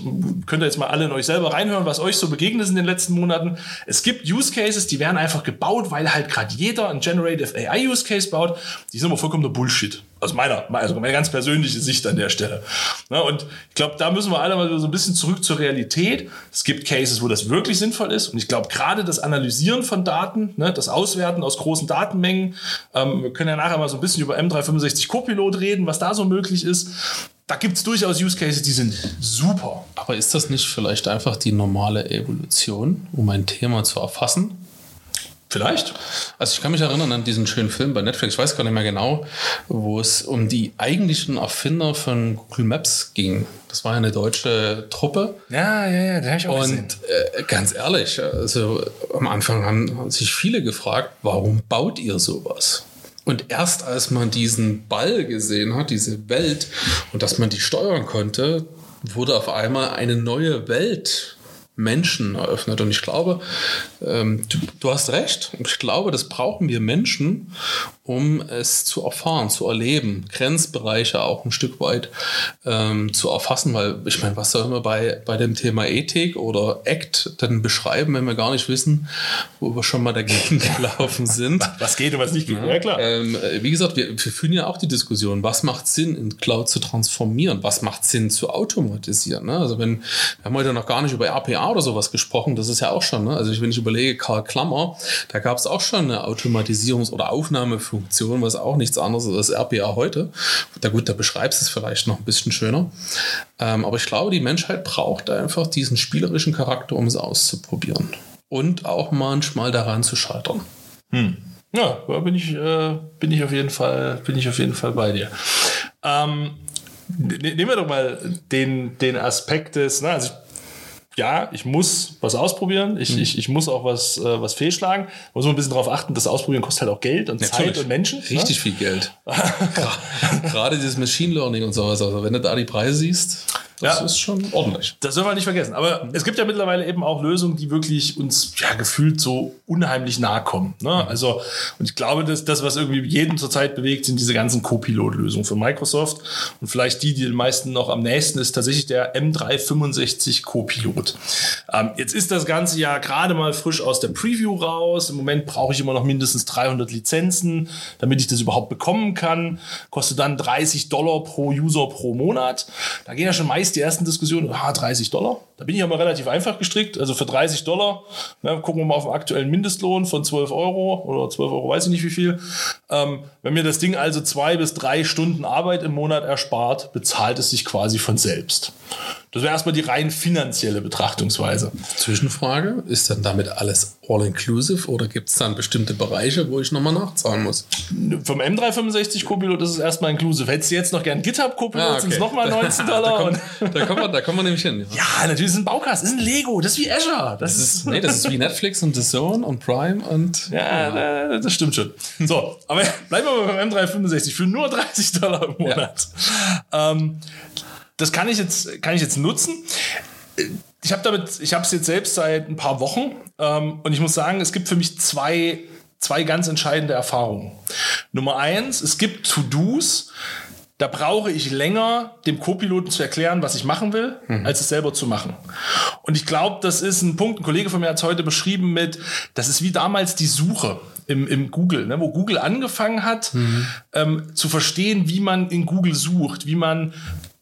könnt ihr jetzt mal alle in euch selber reinhören, was euch so begegnet ist in den letzten Monaten. Es gibt Use Cases, die werden einfach gebaut, weil halt gerade jeder ein Generative AI Use Case baut. Die sind aber vollkommener Bullshit aus meiner, also meine ganz persönliche Sicht an der Stelle. Ne, und ich glaube, da müssen wir alle mal so ein bisschen zurück zur Realität. Es gibt Cases, wo das wirklich sinnvoll ist. Und ich glaube, gerade das Analysieren von Daten, ne, das Auswerten aus großen Datenmengen, ähm, wir können ja nachher mal so ein bisschen über M365 Copilot reden, was da so möglich ist. Da gibt es durchaus Use Cases, die sind super. Aber ist das nicht vielleicht einfach die normale Evolution, um ein Thema zu erfassen? Vielleicht. Also ich kann mich erinnern an diesen schönen Film bei Netflix, ich weiß gar nicht mehr genau, wo es um die eigentlichen Erfinder von Google Maps ging. Das war eine deutsche Truppe. Ja, ja, ja, den habe ich auch Und äh, ganz ehrlich, also am Anfang haben sich viele gefragt, warum baut ihr sowas? Und erst als man diesen Ball gesehen hat, diese Welt, und dass man die steuern konnte, wurde auf einmal eine neue Welt Menschen eröffnet. Und ich glaube, ähm, du, du, hast recht. Ich glaube, das brauchen wir Menschen, um es zu erfahren, zu erleben, Grenzbereiche auch ein Stück weit ähm, zu erfassen, weil ich meine, was soll man bei, bei dem Thema Ethik oder Act denn beschreiben, wenn wir gar nicht wissen, wo wir schon mal dagegen [laughs] gelaufen sind. Was geht und was nicht geht, ja, klar. Ähm, wie gesagt, wir, wir führen ja auch die Diskussion, was macht Sinn, in Cloud zu transformieren, was macht Sinn zu automatisieren. Ne? Also wenn, wir haben heute noch gar nicht über RPA oder sowas gesprochen, das ist ja auch schon, ne? also wenn ich überlege, Karl Klammer, da gab es auch schon eine Automatisierungs- oder Aufnahmefunktion Funktion, was auch nichts anderes ist als RPA heute. Da gut, da beschreibst du es vielleicht noch ein bisschen schöner. Ähm, aber ich glaube, die Menschheit braucht einfach diesen spielerischen Charakter, um es auszuprobieren. Und auch manchmal daran zu scheitern. Hm. Ja, da bin ich, äh, bin ich auf jeden Fall, bin ich auf jeden Fall bei dir. Ähm, ne, nehmen wir doch mal den, den Aspekt des, na, also ich ja, ich muss was ausprobieren, ich, mhm. ich, ich muss auch was, äh, was fehlschlagen. Muss man ein bisschen darauf achten, das Ausprobieren kostet halt auch Geld und Natürlich. Zeit und Menschen. Ne? Richtig ne? viel Geld. [laughs] Gerade dieses Machine Learning und sowas. Also wenn du da die Preise siehst. Das ja, ist schon ordentlich. Das soll man nicht vergessen. Aber mhm. es gibt ja mittlerweile eben auch Lösungen, die wirklich uns ja gefühlt so unheimlich nahe kommen. Ne? Mhm. Also, und ich glaube, dass das, was irgendwie jeden zurzeit bewegt, sind diese ganzen Co-Pilot-Lösungen von Microsoft. Und vielleicht die, die den meisten noch am nächsten ist, tatsächlich der M365 Co-Pilot. Ähm, jetzt ist das Ganze ja gerade mal frisch aus der Preview raus. Im Moment brauche ich immer noch mindestens 300 Lizenzen, damit ich das überhaupt bekommen kann. Kostet dann 30 Dollar pro User pro Monat. Da gehen ja schon meist die ersten Diskussionen, ah, 30 Dollar. Da bin ich aber relativ einfach gestrickt. Also für 30 Dollar, ne, gucken wir mal auf den aktuellen Mindestlohn von 12 Euro oder 12 Euro, weiß ich nicht wie viel. Ähm, wenn mir das Ding also zwei bis drei Stunden Arbeit im Monat erspart, bezahlt es sich quasi von selbst. Das wäre erstmal die rein finanzielle Betrachtungsweise. Zwischenfrage, ist dann damit alles all-inclusive oder gibt es dann bestimmte Bereiche, wo ich nochmal nachzahlen muss? Vom M365 Copilot ist es erstmal inclusive. Hättest du jetzt noch gern GitHub Copilot, ah, okay. sind es nochmal 19 [laughs] Dollar. da, kommt, [laughs] da, kommen wir, da kommen wir nämlich hin. Ja, ja natürlich ist ein Baukasten, ist ein Lego, das ist wie Azure. Das, das ist, nee, das ist wie Netflix und The Zone und Prime und. Ja, ja. das stimmt schon. So, aber [laughs] bleiben wir beim M365 für nur 30 Dollar im Monat. Ja. Ähm, das kann ich jetzt, kann ich jetzt nutzen. Ich habe damit, ich habe es jetzt selbst seit ein paar Wochen ähm, und ich muss sagen, es gibt für mich zwei, zwei ganz entscheidende Erfahrungen. Nummer eins, es gibt To-Dos, da brauche ich länger, dem Co-Piloten zu erklären, was ich machen will, mhm. als es selber zu machen. Und ich glaube, das ist ein Punkt, ein Kollege von mir hat es heute beschrieben mit, das ist wie damals die Suche im, im Google, ne, wo Google angefangen hat, mhm. ähm, zu verstehen, wie man in Google sucht, wie man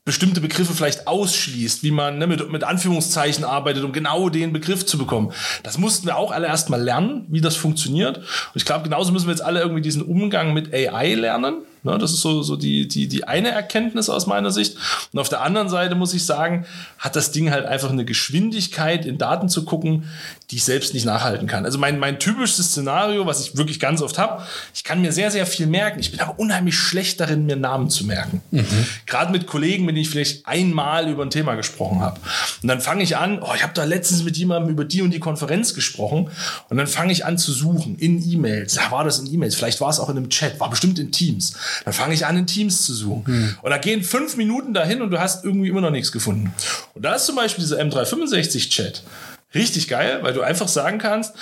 bestimmte Begriffe vielleicht ausschließt, wie man ne, mit, mit Anführungszeichen arbeitet, um genau den Begriff zu bekommen. Das mussten wir auch alle erstmal lernen, wie das funktioniert. Und ich glaube, genauso müssen wir jetzt alle irgendwie diesen Umgang mit AI lernen. Ne, das ist so, so die, die, die eine Erkenntnis aus meiner Sicht. Und auf der anderen Seite muss ich sagen, hat das Ding halt einfach eine Geschwindigkeit in Daten zu gucken, die ich selbst nicht nachhalten kann. Also mein, mein typisches Szenario, was ich wirklich ganz oft habe, ich kann mir sehr, sehr viel merken. Ich bin aber unheimlich schlecht darin, mir Namen zu merken. Mhm. Gerade mit Kollegen, mit denen ich vielleicht einmal über ein Thema gesprochen habe. Und dann fange ich an, oh, ich habe da letztens mit jemandem über die und die Konferenz gesprochen. Und dann fange ich an zu suchen in E-Mails. Ja, war das in E-Mails? Vielleicht war es auch in einem Chat, war bestimmt in Teams. Dann fange ich an, in Teams zu suchen. Hm. Und da gehen fünf Minuten dahin und du hast irgendwie immer noch nichts gefunden. Und da ist zum Beispiel dieser M365-Chat richtig geil, weil du einfach sagen kannst,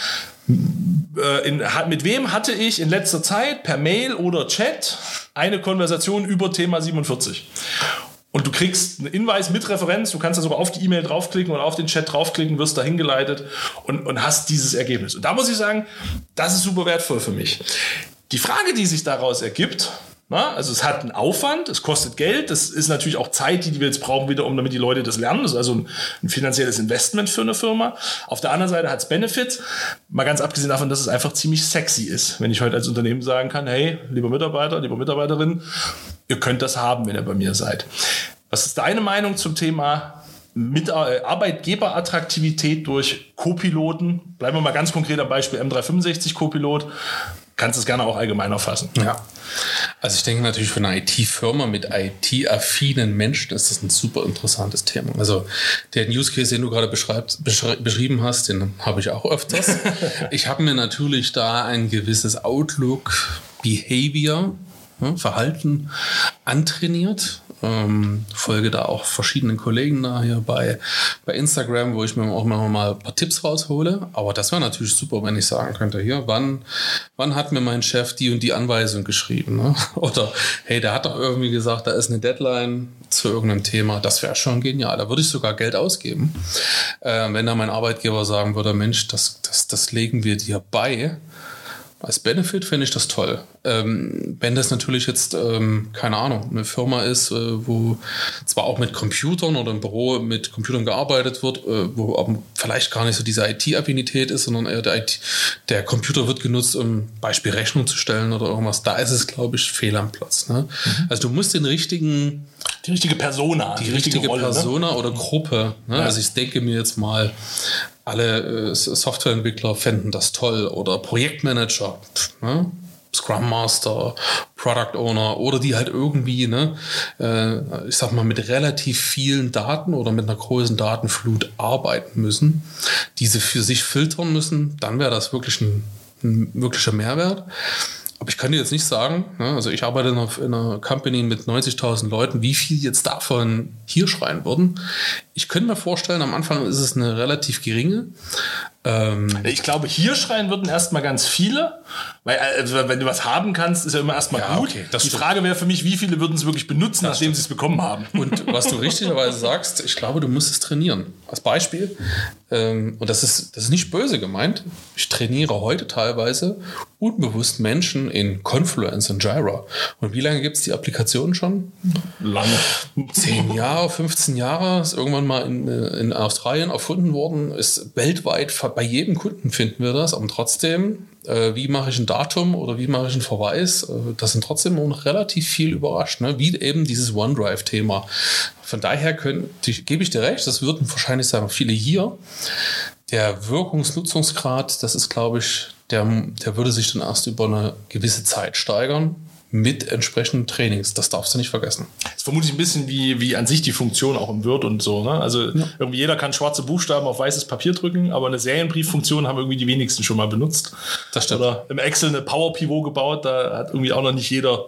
äh, in, mit wem hatte ich in letzter Zeit per Mail oder Chat eine Konversation über Thema 47. Und du kriegst einen Hinweis mit Referenz, du kannst da sogar auf die E-Mail draufklicken oder auf den Chat draufklicken, wirst da hingeleitet und, und hast dieses Ergebnis. Und da muss ich sagen, das ist super wertvoll für mich. Die Frage, die sich daraus ergibt, also es hat einen Aufwand, es kostet Geld, das ist natürlich auch Zeit, die wir jetzt brauchen, wieder, um damit die Leute das lernen. Das ist also ein, ein finanzielles Investment für eine Firma. Auf der anderen Seite hat es Benefits, mal ganz abgesehen davon, dass es einfach ziemlich sexy ist, wenn ich heute als Unternehmen sagen kann, hey, lieber Mitarbeiter, lieber Mitarbeiterin, ihr könnt das haben, wenn ihr bei mir seid. Was ist deine Meinung zum Thema mit äh, Arbeitgeberattraktivität durch Co-Piloten, bleiben wir mal ganz konkret am Beispiel M365 Co-Pilot, kannst es gerne auch allgemeiner fassen. Ja. Also ich denke natürlich für eine IT-Firma mit IT-affinen Menschen ist das ein super interessantes Thema. Also der Use Case, den du gerade beschrieben hast, den habe ich auch öfters. [laughs] ich habe mir natürlich da ein gewisses Outlook, Behavior, hm, Verhalten antrainiert ähm, folge da auch verschiedenen Kollegen da hier bei, bei Instagram, wo ich mir auch mal ein paar Tipps raushole. Aber das wäre natürlich super, wenn ich sagen könnte, hier, wann, wann hat mir mein Chef die und die Anweisung geschrieben? Ne? [laughs] Oder hey, der hat doch irgendwie gesagt, da ist eine Deadline zu irgendeinem Thema. Das wäre schon genial. Da würde ich sogar Geld ausgeben. Äh, wenn da mein Arbeitgeber sagen würde, Mensch, das, das, das legen wir dir bei als Benefit finde ich das toll. Ähm, wenn das natürlich jetzt, ähm, keine Ahnung, eine Firma ist, äh, wo zwar auch mit Computern oder im Büro mit Computern gearbeitet wird, äh, wo aber vielleicht gar nicht so diese IT-Affinität ist, sondern eher der, IT, der Computer wird genutzt, um Beispiel Rechnung zu stellen oder irgendwas, da ist es, glaube ich, fehl am Platz. Ne? Mhm. Also du musst den richtigen die richtige Persona, die, die richtige, richtige Rolle, ne? Persona ne? oder Gruppe. Ne? Ja. Also ich denke mir jetzt mal, alle äh, Softwareentwickler fänden das toll oder Projektmanager, ne? Scrum Master, Product Owner oder die halt irgendwie, ne, äh, ich sag mal, mit relativ vielen Daten oder mit einer großen Datenflut arbeiten müssen, diese für sich filtern müssen, dann wäre das wirklich ein, ein wirklicher Mehrwert. Aber ich kann dir jetzt nicht sagen, ne, also ich arbeite in einer, in einer Company mit 90.000 Leuten, wie viel jetzt davon hier schreien würden. Ich könnte mir vorstellen, am Anfang ist es eine relativ geringe. Ähm ich glaube, hier schreien würden erstmal ganz viele, weil also, wenn du was haben kannst, ist ja immer erstmal ja, gut. Okay, Die stimmt. Frage wäre für mich, wie viele würden es wirklich benutzen, das nachdem sie es bekommen haben. Und was du richtigerweise sagst, ich glaube, du musst es trainieren. Als Beispiel, ähm, und das ist, das ist nicht böse gemeint, ich trainiere heute teilweise unbewusst Menschen in Confluence und Jira. Und wie lange gibt es die Applikation schon? Lange. Zehn Jahre, 15 Jahre, ist irgendwann mal in, in Australien erfunden worden, ist weltweit, bei jedem Kunden finden wir das, aber trotzdem äh, wie mache ich ein Datum oder wie mache ich einen Verweis, äh, das sind trotzdem noch relativ viel überrascht, ne? wie eben dieses OneDrive-Thema. Von daher gebe ich dir recht, das würden wahrscheinlich sagen viele hier. Der Wirkungsnutzungsgrad, das ist, glaube ich, der, der würde sich dann erst über eine gewisse Zeit steigern mit entsprechenden Trainings. Das darfst du nicht vergessen. Das ist vermutlich ein bisschen wie, wie an sich die Funktion auch im Word und so. Ne? Also ja. irgendwie jeder kann schwarze Buchstaben auf weißes Papier drücken, aber eine Serienbrieffunktion haben irgendwie die wenigsten schon mal benutzt. Das stimmt. Oder im Excel eine Power Pivot gebaut, da hat irgendwie auch noch nicht jeder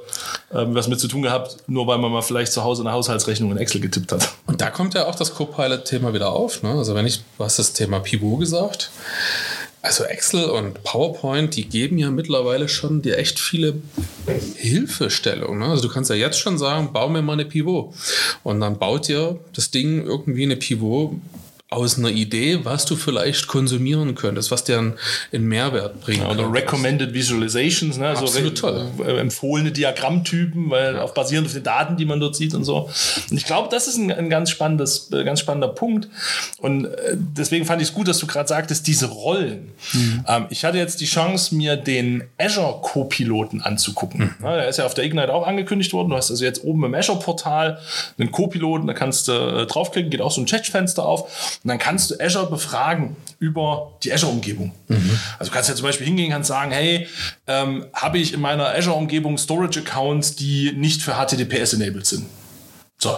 ähm, was mit zu tun gehabt, nur weil man mal vielleicht zu Hause eine Haushaltsrechnung in Excel getippt hat. Und da kommt ja auch das Copilot-Thema wieder auf. Ne? Also wenn ich, hast das Thema Pivot gesagt. Also Excel und PowerPoint, die geben ja mittlerweile schon dir echt viele Hilfestellungen. Ne? Also du kannst ja jetzt schon sagen, bau mir mal eine Pivot. Und dann baut dir das Ding irgendwie eine Pivot aus einer Idee, was du vielleicht konsumieren könntest, was dir einen, Mehrwert bringt. Ja, oder Recommended Visualizations, ne? also Absolut toll. Äh, empfohlene Diagrammtypen, weil ja. auch basierend auf den Daten, die man dort sieht und so. Und ich glaube, das ist ein, ein, ganz, spannendes, äh, ganz spannender Punkt. Und äh, deswegen fand ich es gut, dass du gerade sagtest, diese Rollen. Mhm. Ähm, ich hatte jetzt die Chance, mir den Azure Co-Piloten anzugucken. Mhm. Ja, der ist ja auf der Ignite auch angekündigt worden. Du hast also jetzt oben im Azure-Portal einen Co-Piloten, da kannst du äh, draufklicken, geht auch so ein Chatfenster auf. Und dann kannst du Azure befragen über die Azure-Umgebung. Mhm. Also du kannst ja zum Beispiel hingehen und sagen, hey, ähm, habe ich in meiner Azure-Umgebung Storage-Accounts, die nicht für HTTPS enabled sind? So,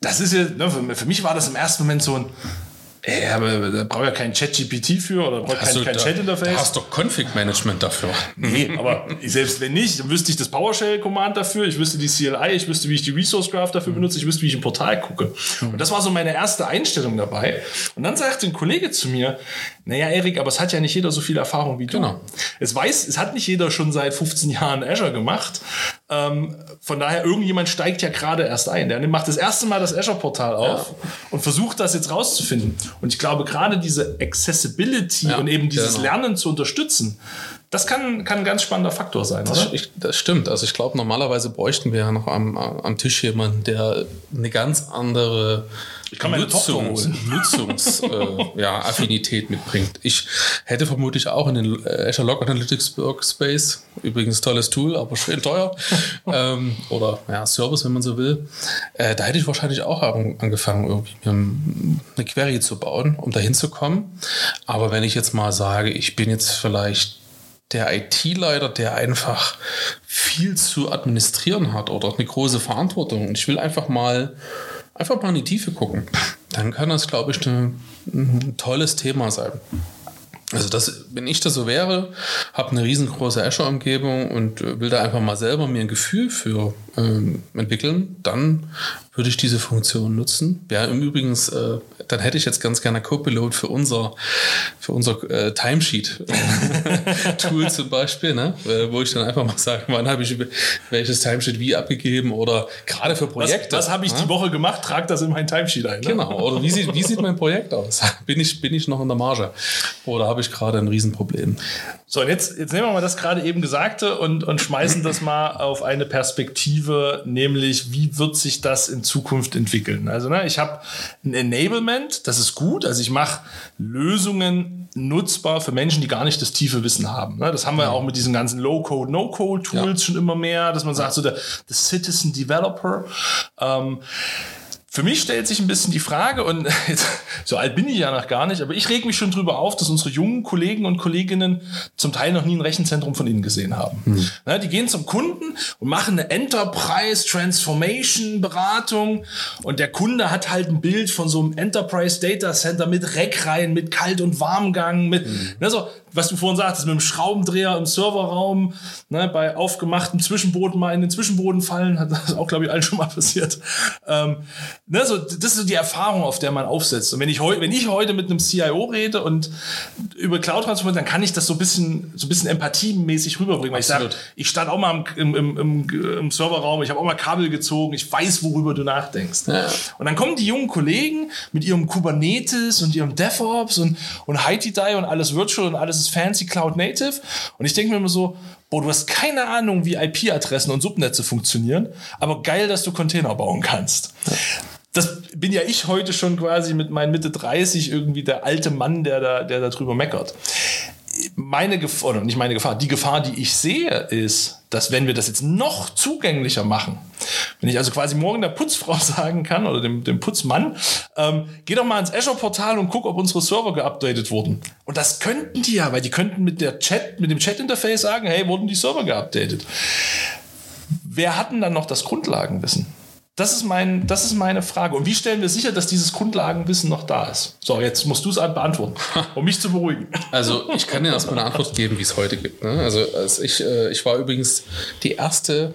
das ist ja, ne, für, für mich war das im ersten Moment so ein, Ey, aber da braucht ja kein Chat-GPT für oder braucht kein, kein Chat-Interface. Du hast doch Config-Management dafür. Nee, aber selbst wenn nicht, dann wüsste ich das PowerShell-Command dafür, ich wüsste die CLI, ich wüsste, wie ich die Resource Graph dafür mhm. benutze, ich wüsste, wie ich ein Portal gucke. Und das war so meine erste Einstellung dabei. Und dann sagte ein Kollege zu mir, naja, Erik, aber es hat ja nicht jeder so viel Erfahrung wie du. Genau. Es weiß, es hat nicht jeder schon seit 15 Jahren Azure gemacht. Ähm, von daher, irgendjemand steigt ja gerade erst ein. Der macht das erste Mal das Azure-Portal auf ja. und versucht das jetzt rauszufinden. Und ich glaube, gerade diese Accessibility ja, und eben dieses genau. Lernen zu unterstützen, das kann, kann ein ganz spannender Faktor sein, das, oder? Ich, das stimmt. Also ich glaube, normalerweise bräuchten wir ja noch am, am Tisch jemanden, der eine ganz andere ich kann meine Nutzungs, [laughs] Nutzungs äh, ja, Affinität mitbringt. Ich hätte vermutlich auch in den äh, Azure Log Analytics Workspace, übrigens tolles Tool, aber schön teuer, [laughs] ähm, oder ja, Service, wenn man so will, äh, da hätte ich wahrscheinlich auch angefangen, irgendwie eine Query zu bauen, um da hinzukommen. Aber wenn ich jetzt mal sage, ich bin jetzt vielleicht der IT-Leiter, der einfach viel zu administrieren hat oder eine große Verantwortung und ich will einfach mal einfach mal in die Tiefe gucken, dann kann das, glaube ich, ein, tolles Thema sein. Also das, wenn ich das so wäre, habe eine riesengroße Azure-Umgebung und will da einfach mal selber mir ein Gefühl für ähm, entwickeln, dann würde ich diese Funktion nutzen. Ja, im Übrigen, äh, dann hätte ich jetzt ganz gerne Copilot für unser, für unser äh, Timesheet-Tool [laughs] zum Beispiel, ne? Äh, wo ich dann einfach mal sage, wann habe ich welches Timesheet wie abgegeben oder gerade für Projekte. Was, was habe ich ja? die Woche gemacht? Trag das in mein Timesheet ein. Ne? Genau. Oder wie sieht, wie sieht mein Projekt aus? [laughs] Bin ich, bin ich noch in der Marge? Oder habe ich gerade ein Riesenproblem? So, und jetzt, jetzt nehmen wir mal das gerade eben Gesagte und, und schmeißen das mal auf eine Perspektive, nämlich wie wird sich das in Zukunft entwickeln. Also ne, ich habe ein Enablement, das ist gut. Also ich mache Lösungen nutzbar für Menschen, die gar nicht das tiefe Wissen haben. Ne? Das haben wir ja. auch mit diesen ganzen Low-Code, No-Code-Tools ja. schon immer mehr, dass man sagt, so der, der Citizen Developer. Ähm, für mich stellt sich ein bisschen die Frage, und jetzt, [laughs] so alt bin ich ja noch gar nicht, aber ich reg mich schon drüber auf, dass unsere jungen Kollegen und Kolleginnen zum Teil noch nie ein Rechenzentrum von innen gesehen haben. Hm. Na, die gehen zum Kunden und machen eine Enterprise Transformation Beratung und der Kunde hat halt ein Bild von so einem Enterprise Data Center mit Reckreihen, mit Kalt- und Warmgang, mit, hm. ne, so, was du vorhin sagtest, mit dem Schraubendreher im Serverraum, ne, bei aufgemachten Zwischenboden mal in den Zwischenboden fallen, hat das auch, glaube ich, allen schon mal passiert. Ähm, ne, so, das ist so die Erfahrung, auf der man aufsetzt. Und wenn ich, wenn ich heute mit einem CIO rede und über Cloud Transformation, dann kann ich das so ein bisschen, so ein bisschen empathiemäßig rüberbringen, weil Absolut. ich sage, ich stand auch mal im, im, im, im Serverraum, ich habe auch mal Kabel gezogen, ich weiß, worüber du nachdenkst. Ja. Und dann kommen die jungen Kollegen mit ihrem Kubernetes und ihrem DevOps und, und HiTDI und alles Virtual und alles ist fancy Cloud Native. Und ich denke mir immer so, boah, du hast keine Ahnung, wie IP-Adressen und Subnetze funktionieren, aber geil, dass du Container bauen kannst. Das bin ja ich heute schon quasi mit meinen Mitte 30 irgendwie der alte Mann, der da, der da drüber meckert meine Gefahr, oder nicht meine Gefahr, die Gefahr, die ich sehe, ist, dass wenn wir das jetzt noch zugänglicher machen, wenn ich also quasi morgen der Putzfrau [laughs] sagen kann oder dem, dem Putzmann, ähm, geh doch mal ins Azure-Portal und guck, ob unsere Server geupdatet wurden. Und das könnten die ja, weil die könnten mit der Chat, mit dem Chat-Interface sagen, hey, wurden die Server geupdatet? Wer hatten dann noch das Grundlagenwissen? Das ist, mein, das ist meine Frage. Und wie stellen wir sicher, dass dieses Grundlagenwissen noch da ist? So, jetzt musst du es beantworten, [laughs] um mich zu beruhigen. Also, ich kann dir erstmal eine Antwort geben, wie es heute gibt. Ne? Also, als ich, äh, ich war übrigens die erste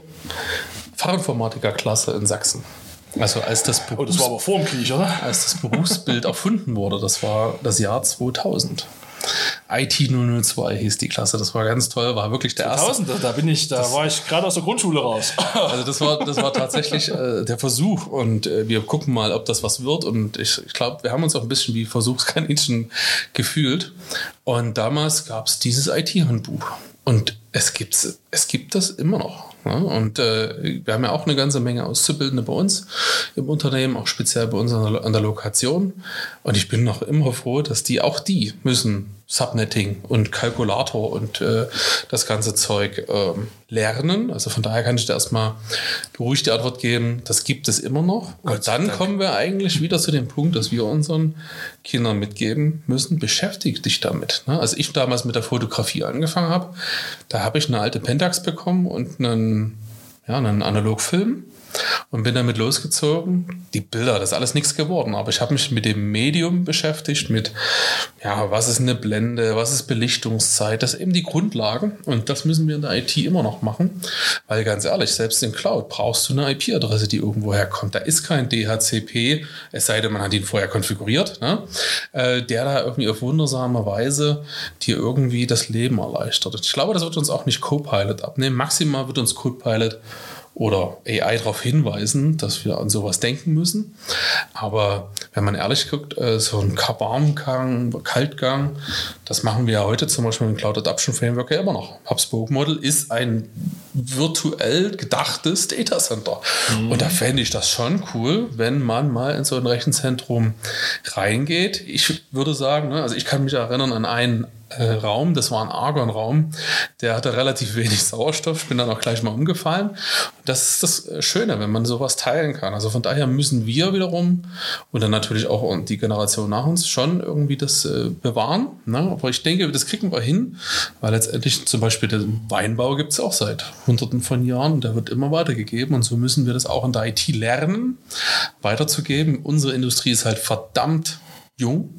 Fachinformatikerklasse in Sachsen. Also als das, Berufs oh, das war aber vor dem Krieg, oder? Als das Berufsbild erfunden wurde, das war das Jahr 2000. IT 002 hieß die Klasse. Das war ganz toll, war wirklich der 2000, erste. Da bin ich, da das, war ich gerade aus der Grundschule raus. [laughs] Also das war, das war tatsächlich äh, der Versuch und äh, wir gucken mal, ob das was wird. Und ich, ich glaube, wir haben uns auch ein bisschen wie Versuchskaninchen gefühlt. Und damals gab es dieses IT-Handbuch. Und es, gibt's, es gibt das immer noch. Ja, und äh, wir haben ja auch eine ganze Menge Auszubildende bei uns im Unternehmen, auch speziell bei uns an der, an der Lokation. Und ich bin noch immer froh, dass die auch die müssen Subnetting und Kalkulator und äh, das ganze Zeug ähm, lernen. Also von daher kann ich da erstmal beruhigt die Antwort geben, das gibt es immer noch. Und dann Dank. kommen wir eigentlich wieder zu dem Punkt, dass wir unseren Kindern mitgeben müssen, beschäftigt dich damit. Ne? Als ich damals mit der Fotografie angefangen habe, da habe ich eine alte Pentax bekommen und einen, ja, einen Analogfilm und bin damit losgezogen. Die Bilder, das ist alles nichts geworden, aber ich habe mich mit dem Medium beschäftigt, mit, ja, was ist eine Blende, was ist Belichtungszeit, das ist eben die Grundlagen und das müssen wir in der IT immer noch machen, weil ganz ehrlich, selbst in Cloud brauchst du eine IP-Adresse, die irgendwo herkommt. Da ist kein DHCP, es sei denn, man hat ihn vorher konfiguriert, ne? äh, der da irgendwie auf wundersame Weise dir irgendwie das Leben erleichtert. Ich glaube, das wird uns auch nicht Copilot abnehmen. Maximal wird uns Copilot oder AI darauf hinweisen, dass wir an sowas denken müssen. Aber wenn man ehrlich guckt, äh, so ein Warmgang, Kaltgang, das machen wir ja heute zum Beispiel im Cloud Adoption Framework ja immer noch. HubSpoke Model ist ein virtuell gedachtes Datacenter. Mhm. Und da fände ich das schon cool, wenn man mal in so ein Rechenzentrum reingeht. Ich würde sagen, ne, also ich kann mich erinnern an einen äh, Raum, das war ein Argon-Raum, der hatte relativ wenig [laughs] Sauerstoff, ich bin dann auch gleich mal umgefallen. Das ist das äh, Schöne, wenn man sowas teilen kann. Also von daher müssen wir wiederum und dann natürlich auch die Generation nach uns schon irgendwie das äh, bewahren. Ne? Aber ich denke, das kriegen wir hin, weil letztendlich zum Beispiel den Weinbau gibt es auch seit hunderten von Jahren und der wird immer weitergegeben und so müssen wir das auch in der IT lernen, weiterzugeben. Unsere Industrie ist halt verdammt jung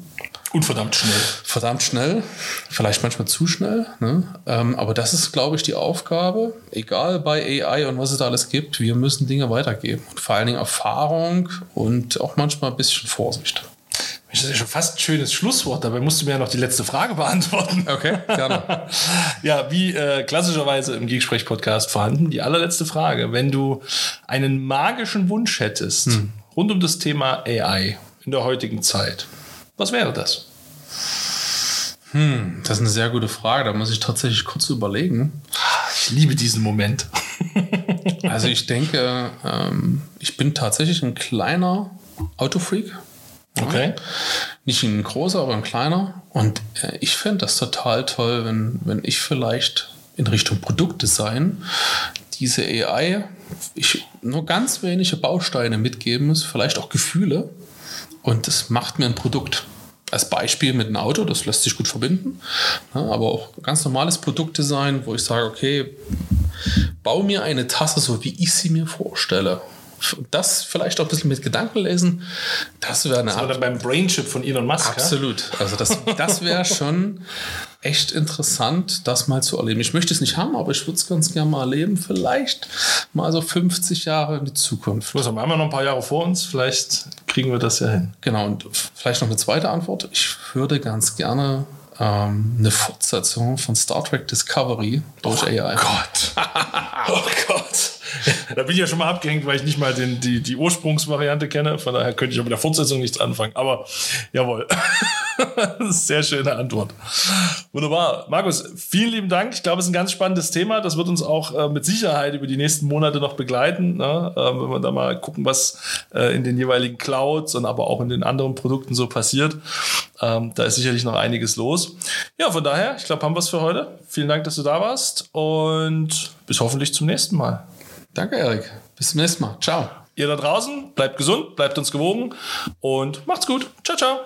und verdammt schnell. Verdammt schnell, vielleicht manchmal zu schnell. Ne? Ähm, aber das ist, glaube ich, die Aufgabe, egal bei AI und was es da alles gibt, wir müssen Dinge weitergeben. Und vor allen Dingen Erfahrung und auch manchmal ein bisschen Vorsicht. Das ist ja schon fast ein schönes Schlusswort. Dabei musst du mir ja noch die letzte Frage beantworten. Okay, gerne. [laughs] ja, wie äh, klassischerweise im Geeksprech-Podcast vorhanden, die allerletzte Frage. Wenn du einen magischen Wunsch hättest hm. rund um das Thema AI in der heutigen Zeit, was wäre das? Hm, das ist eine sehr gute Frage. Da muss ich tatsächlich kurz überlegen. Ich liebe diesen Moment. [laughs] also ich denke, ähm, ich bin tatsächlich ein kleiner Autofreak. Okay. Nicht ein großer, aber ein kleiner. Und äh, ich fände das total toll, wenn, wenn ich vielleicht in Richtung Produktdesign diese AI ich nur ganz wenige Bausteine mitgeben muss, vielleicht auch Gefühle. Und das macht mir ein Produkt als Beispiel mit einem Auto, das lässt sich gut verbinden. aber auch ganz normales Produktdesign, wo ich sage, okay, bau mir eine Tasse so, wie ich sie mir vorstelle. Das vielleicht auch ein bisschen mit Gedanken lesen. Das wäre eine Das war dann beim Brainchip von Elon Musk. Absolut. Also das, das wäre schon echt interessant, das mal zu erleben. Ich möchte es nicht haben, aber ich würde es ganz gerne mal erleben. Vielleicht mal so 50 Jahre in die Zukunft. Los, haben wir noch ein paar Jahre vor uns. Vielleicht kriegen wir das ja hin. Genau. Und vielleicht noch eine zweite Antwort. Ich würde ganz gerne ähm, eine Fortsetzung von Star Trek Discovery durch oh AI. Gott. [laughs] oh Gott. [laughs] da bin ich ja schon mal abgehängt, weil ich nicht mal den, die, die Ursprungsvariante kenne. Von daher könnte ich auch mit der Fortsetzung nichts anfangen. Aber jawohl. [laughs] Sehr schöne Antwort. Wunderbar. Markus, vielen lieben Dank. Ich glaube, es ist ein ganz spannendes Thema. Das wird uns auch äh, mit Sicherheit über die nächsten Monate noch begleiten. Ne? Äh, wenn wir da mal gucken, was äh, in den jeweiligen Clouds und aber auch in den anderen Produkten so passiert. Ähm, da ist sicherlich noch einiges los. Ja, von daher, ich glaube, haben wir es für heute. Vielen Dank, dass du da warst und bis hoffentlich zum nächsten Mal. Danke, Erik. Bis zum nächsten Mal. Ciao. Ihr da draußen, bleibt gesund, bleibt uns gewogen und macht's gut. Ciao, ciao.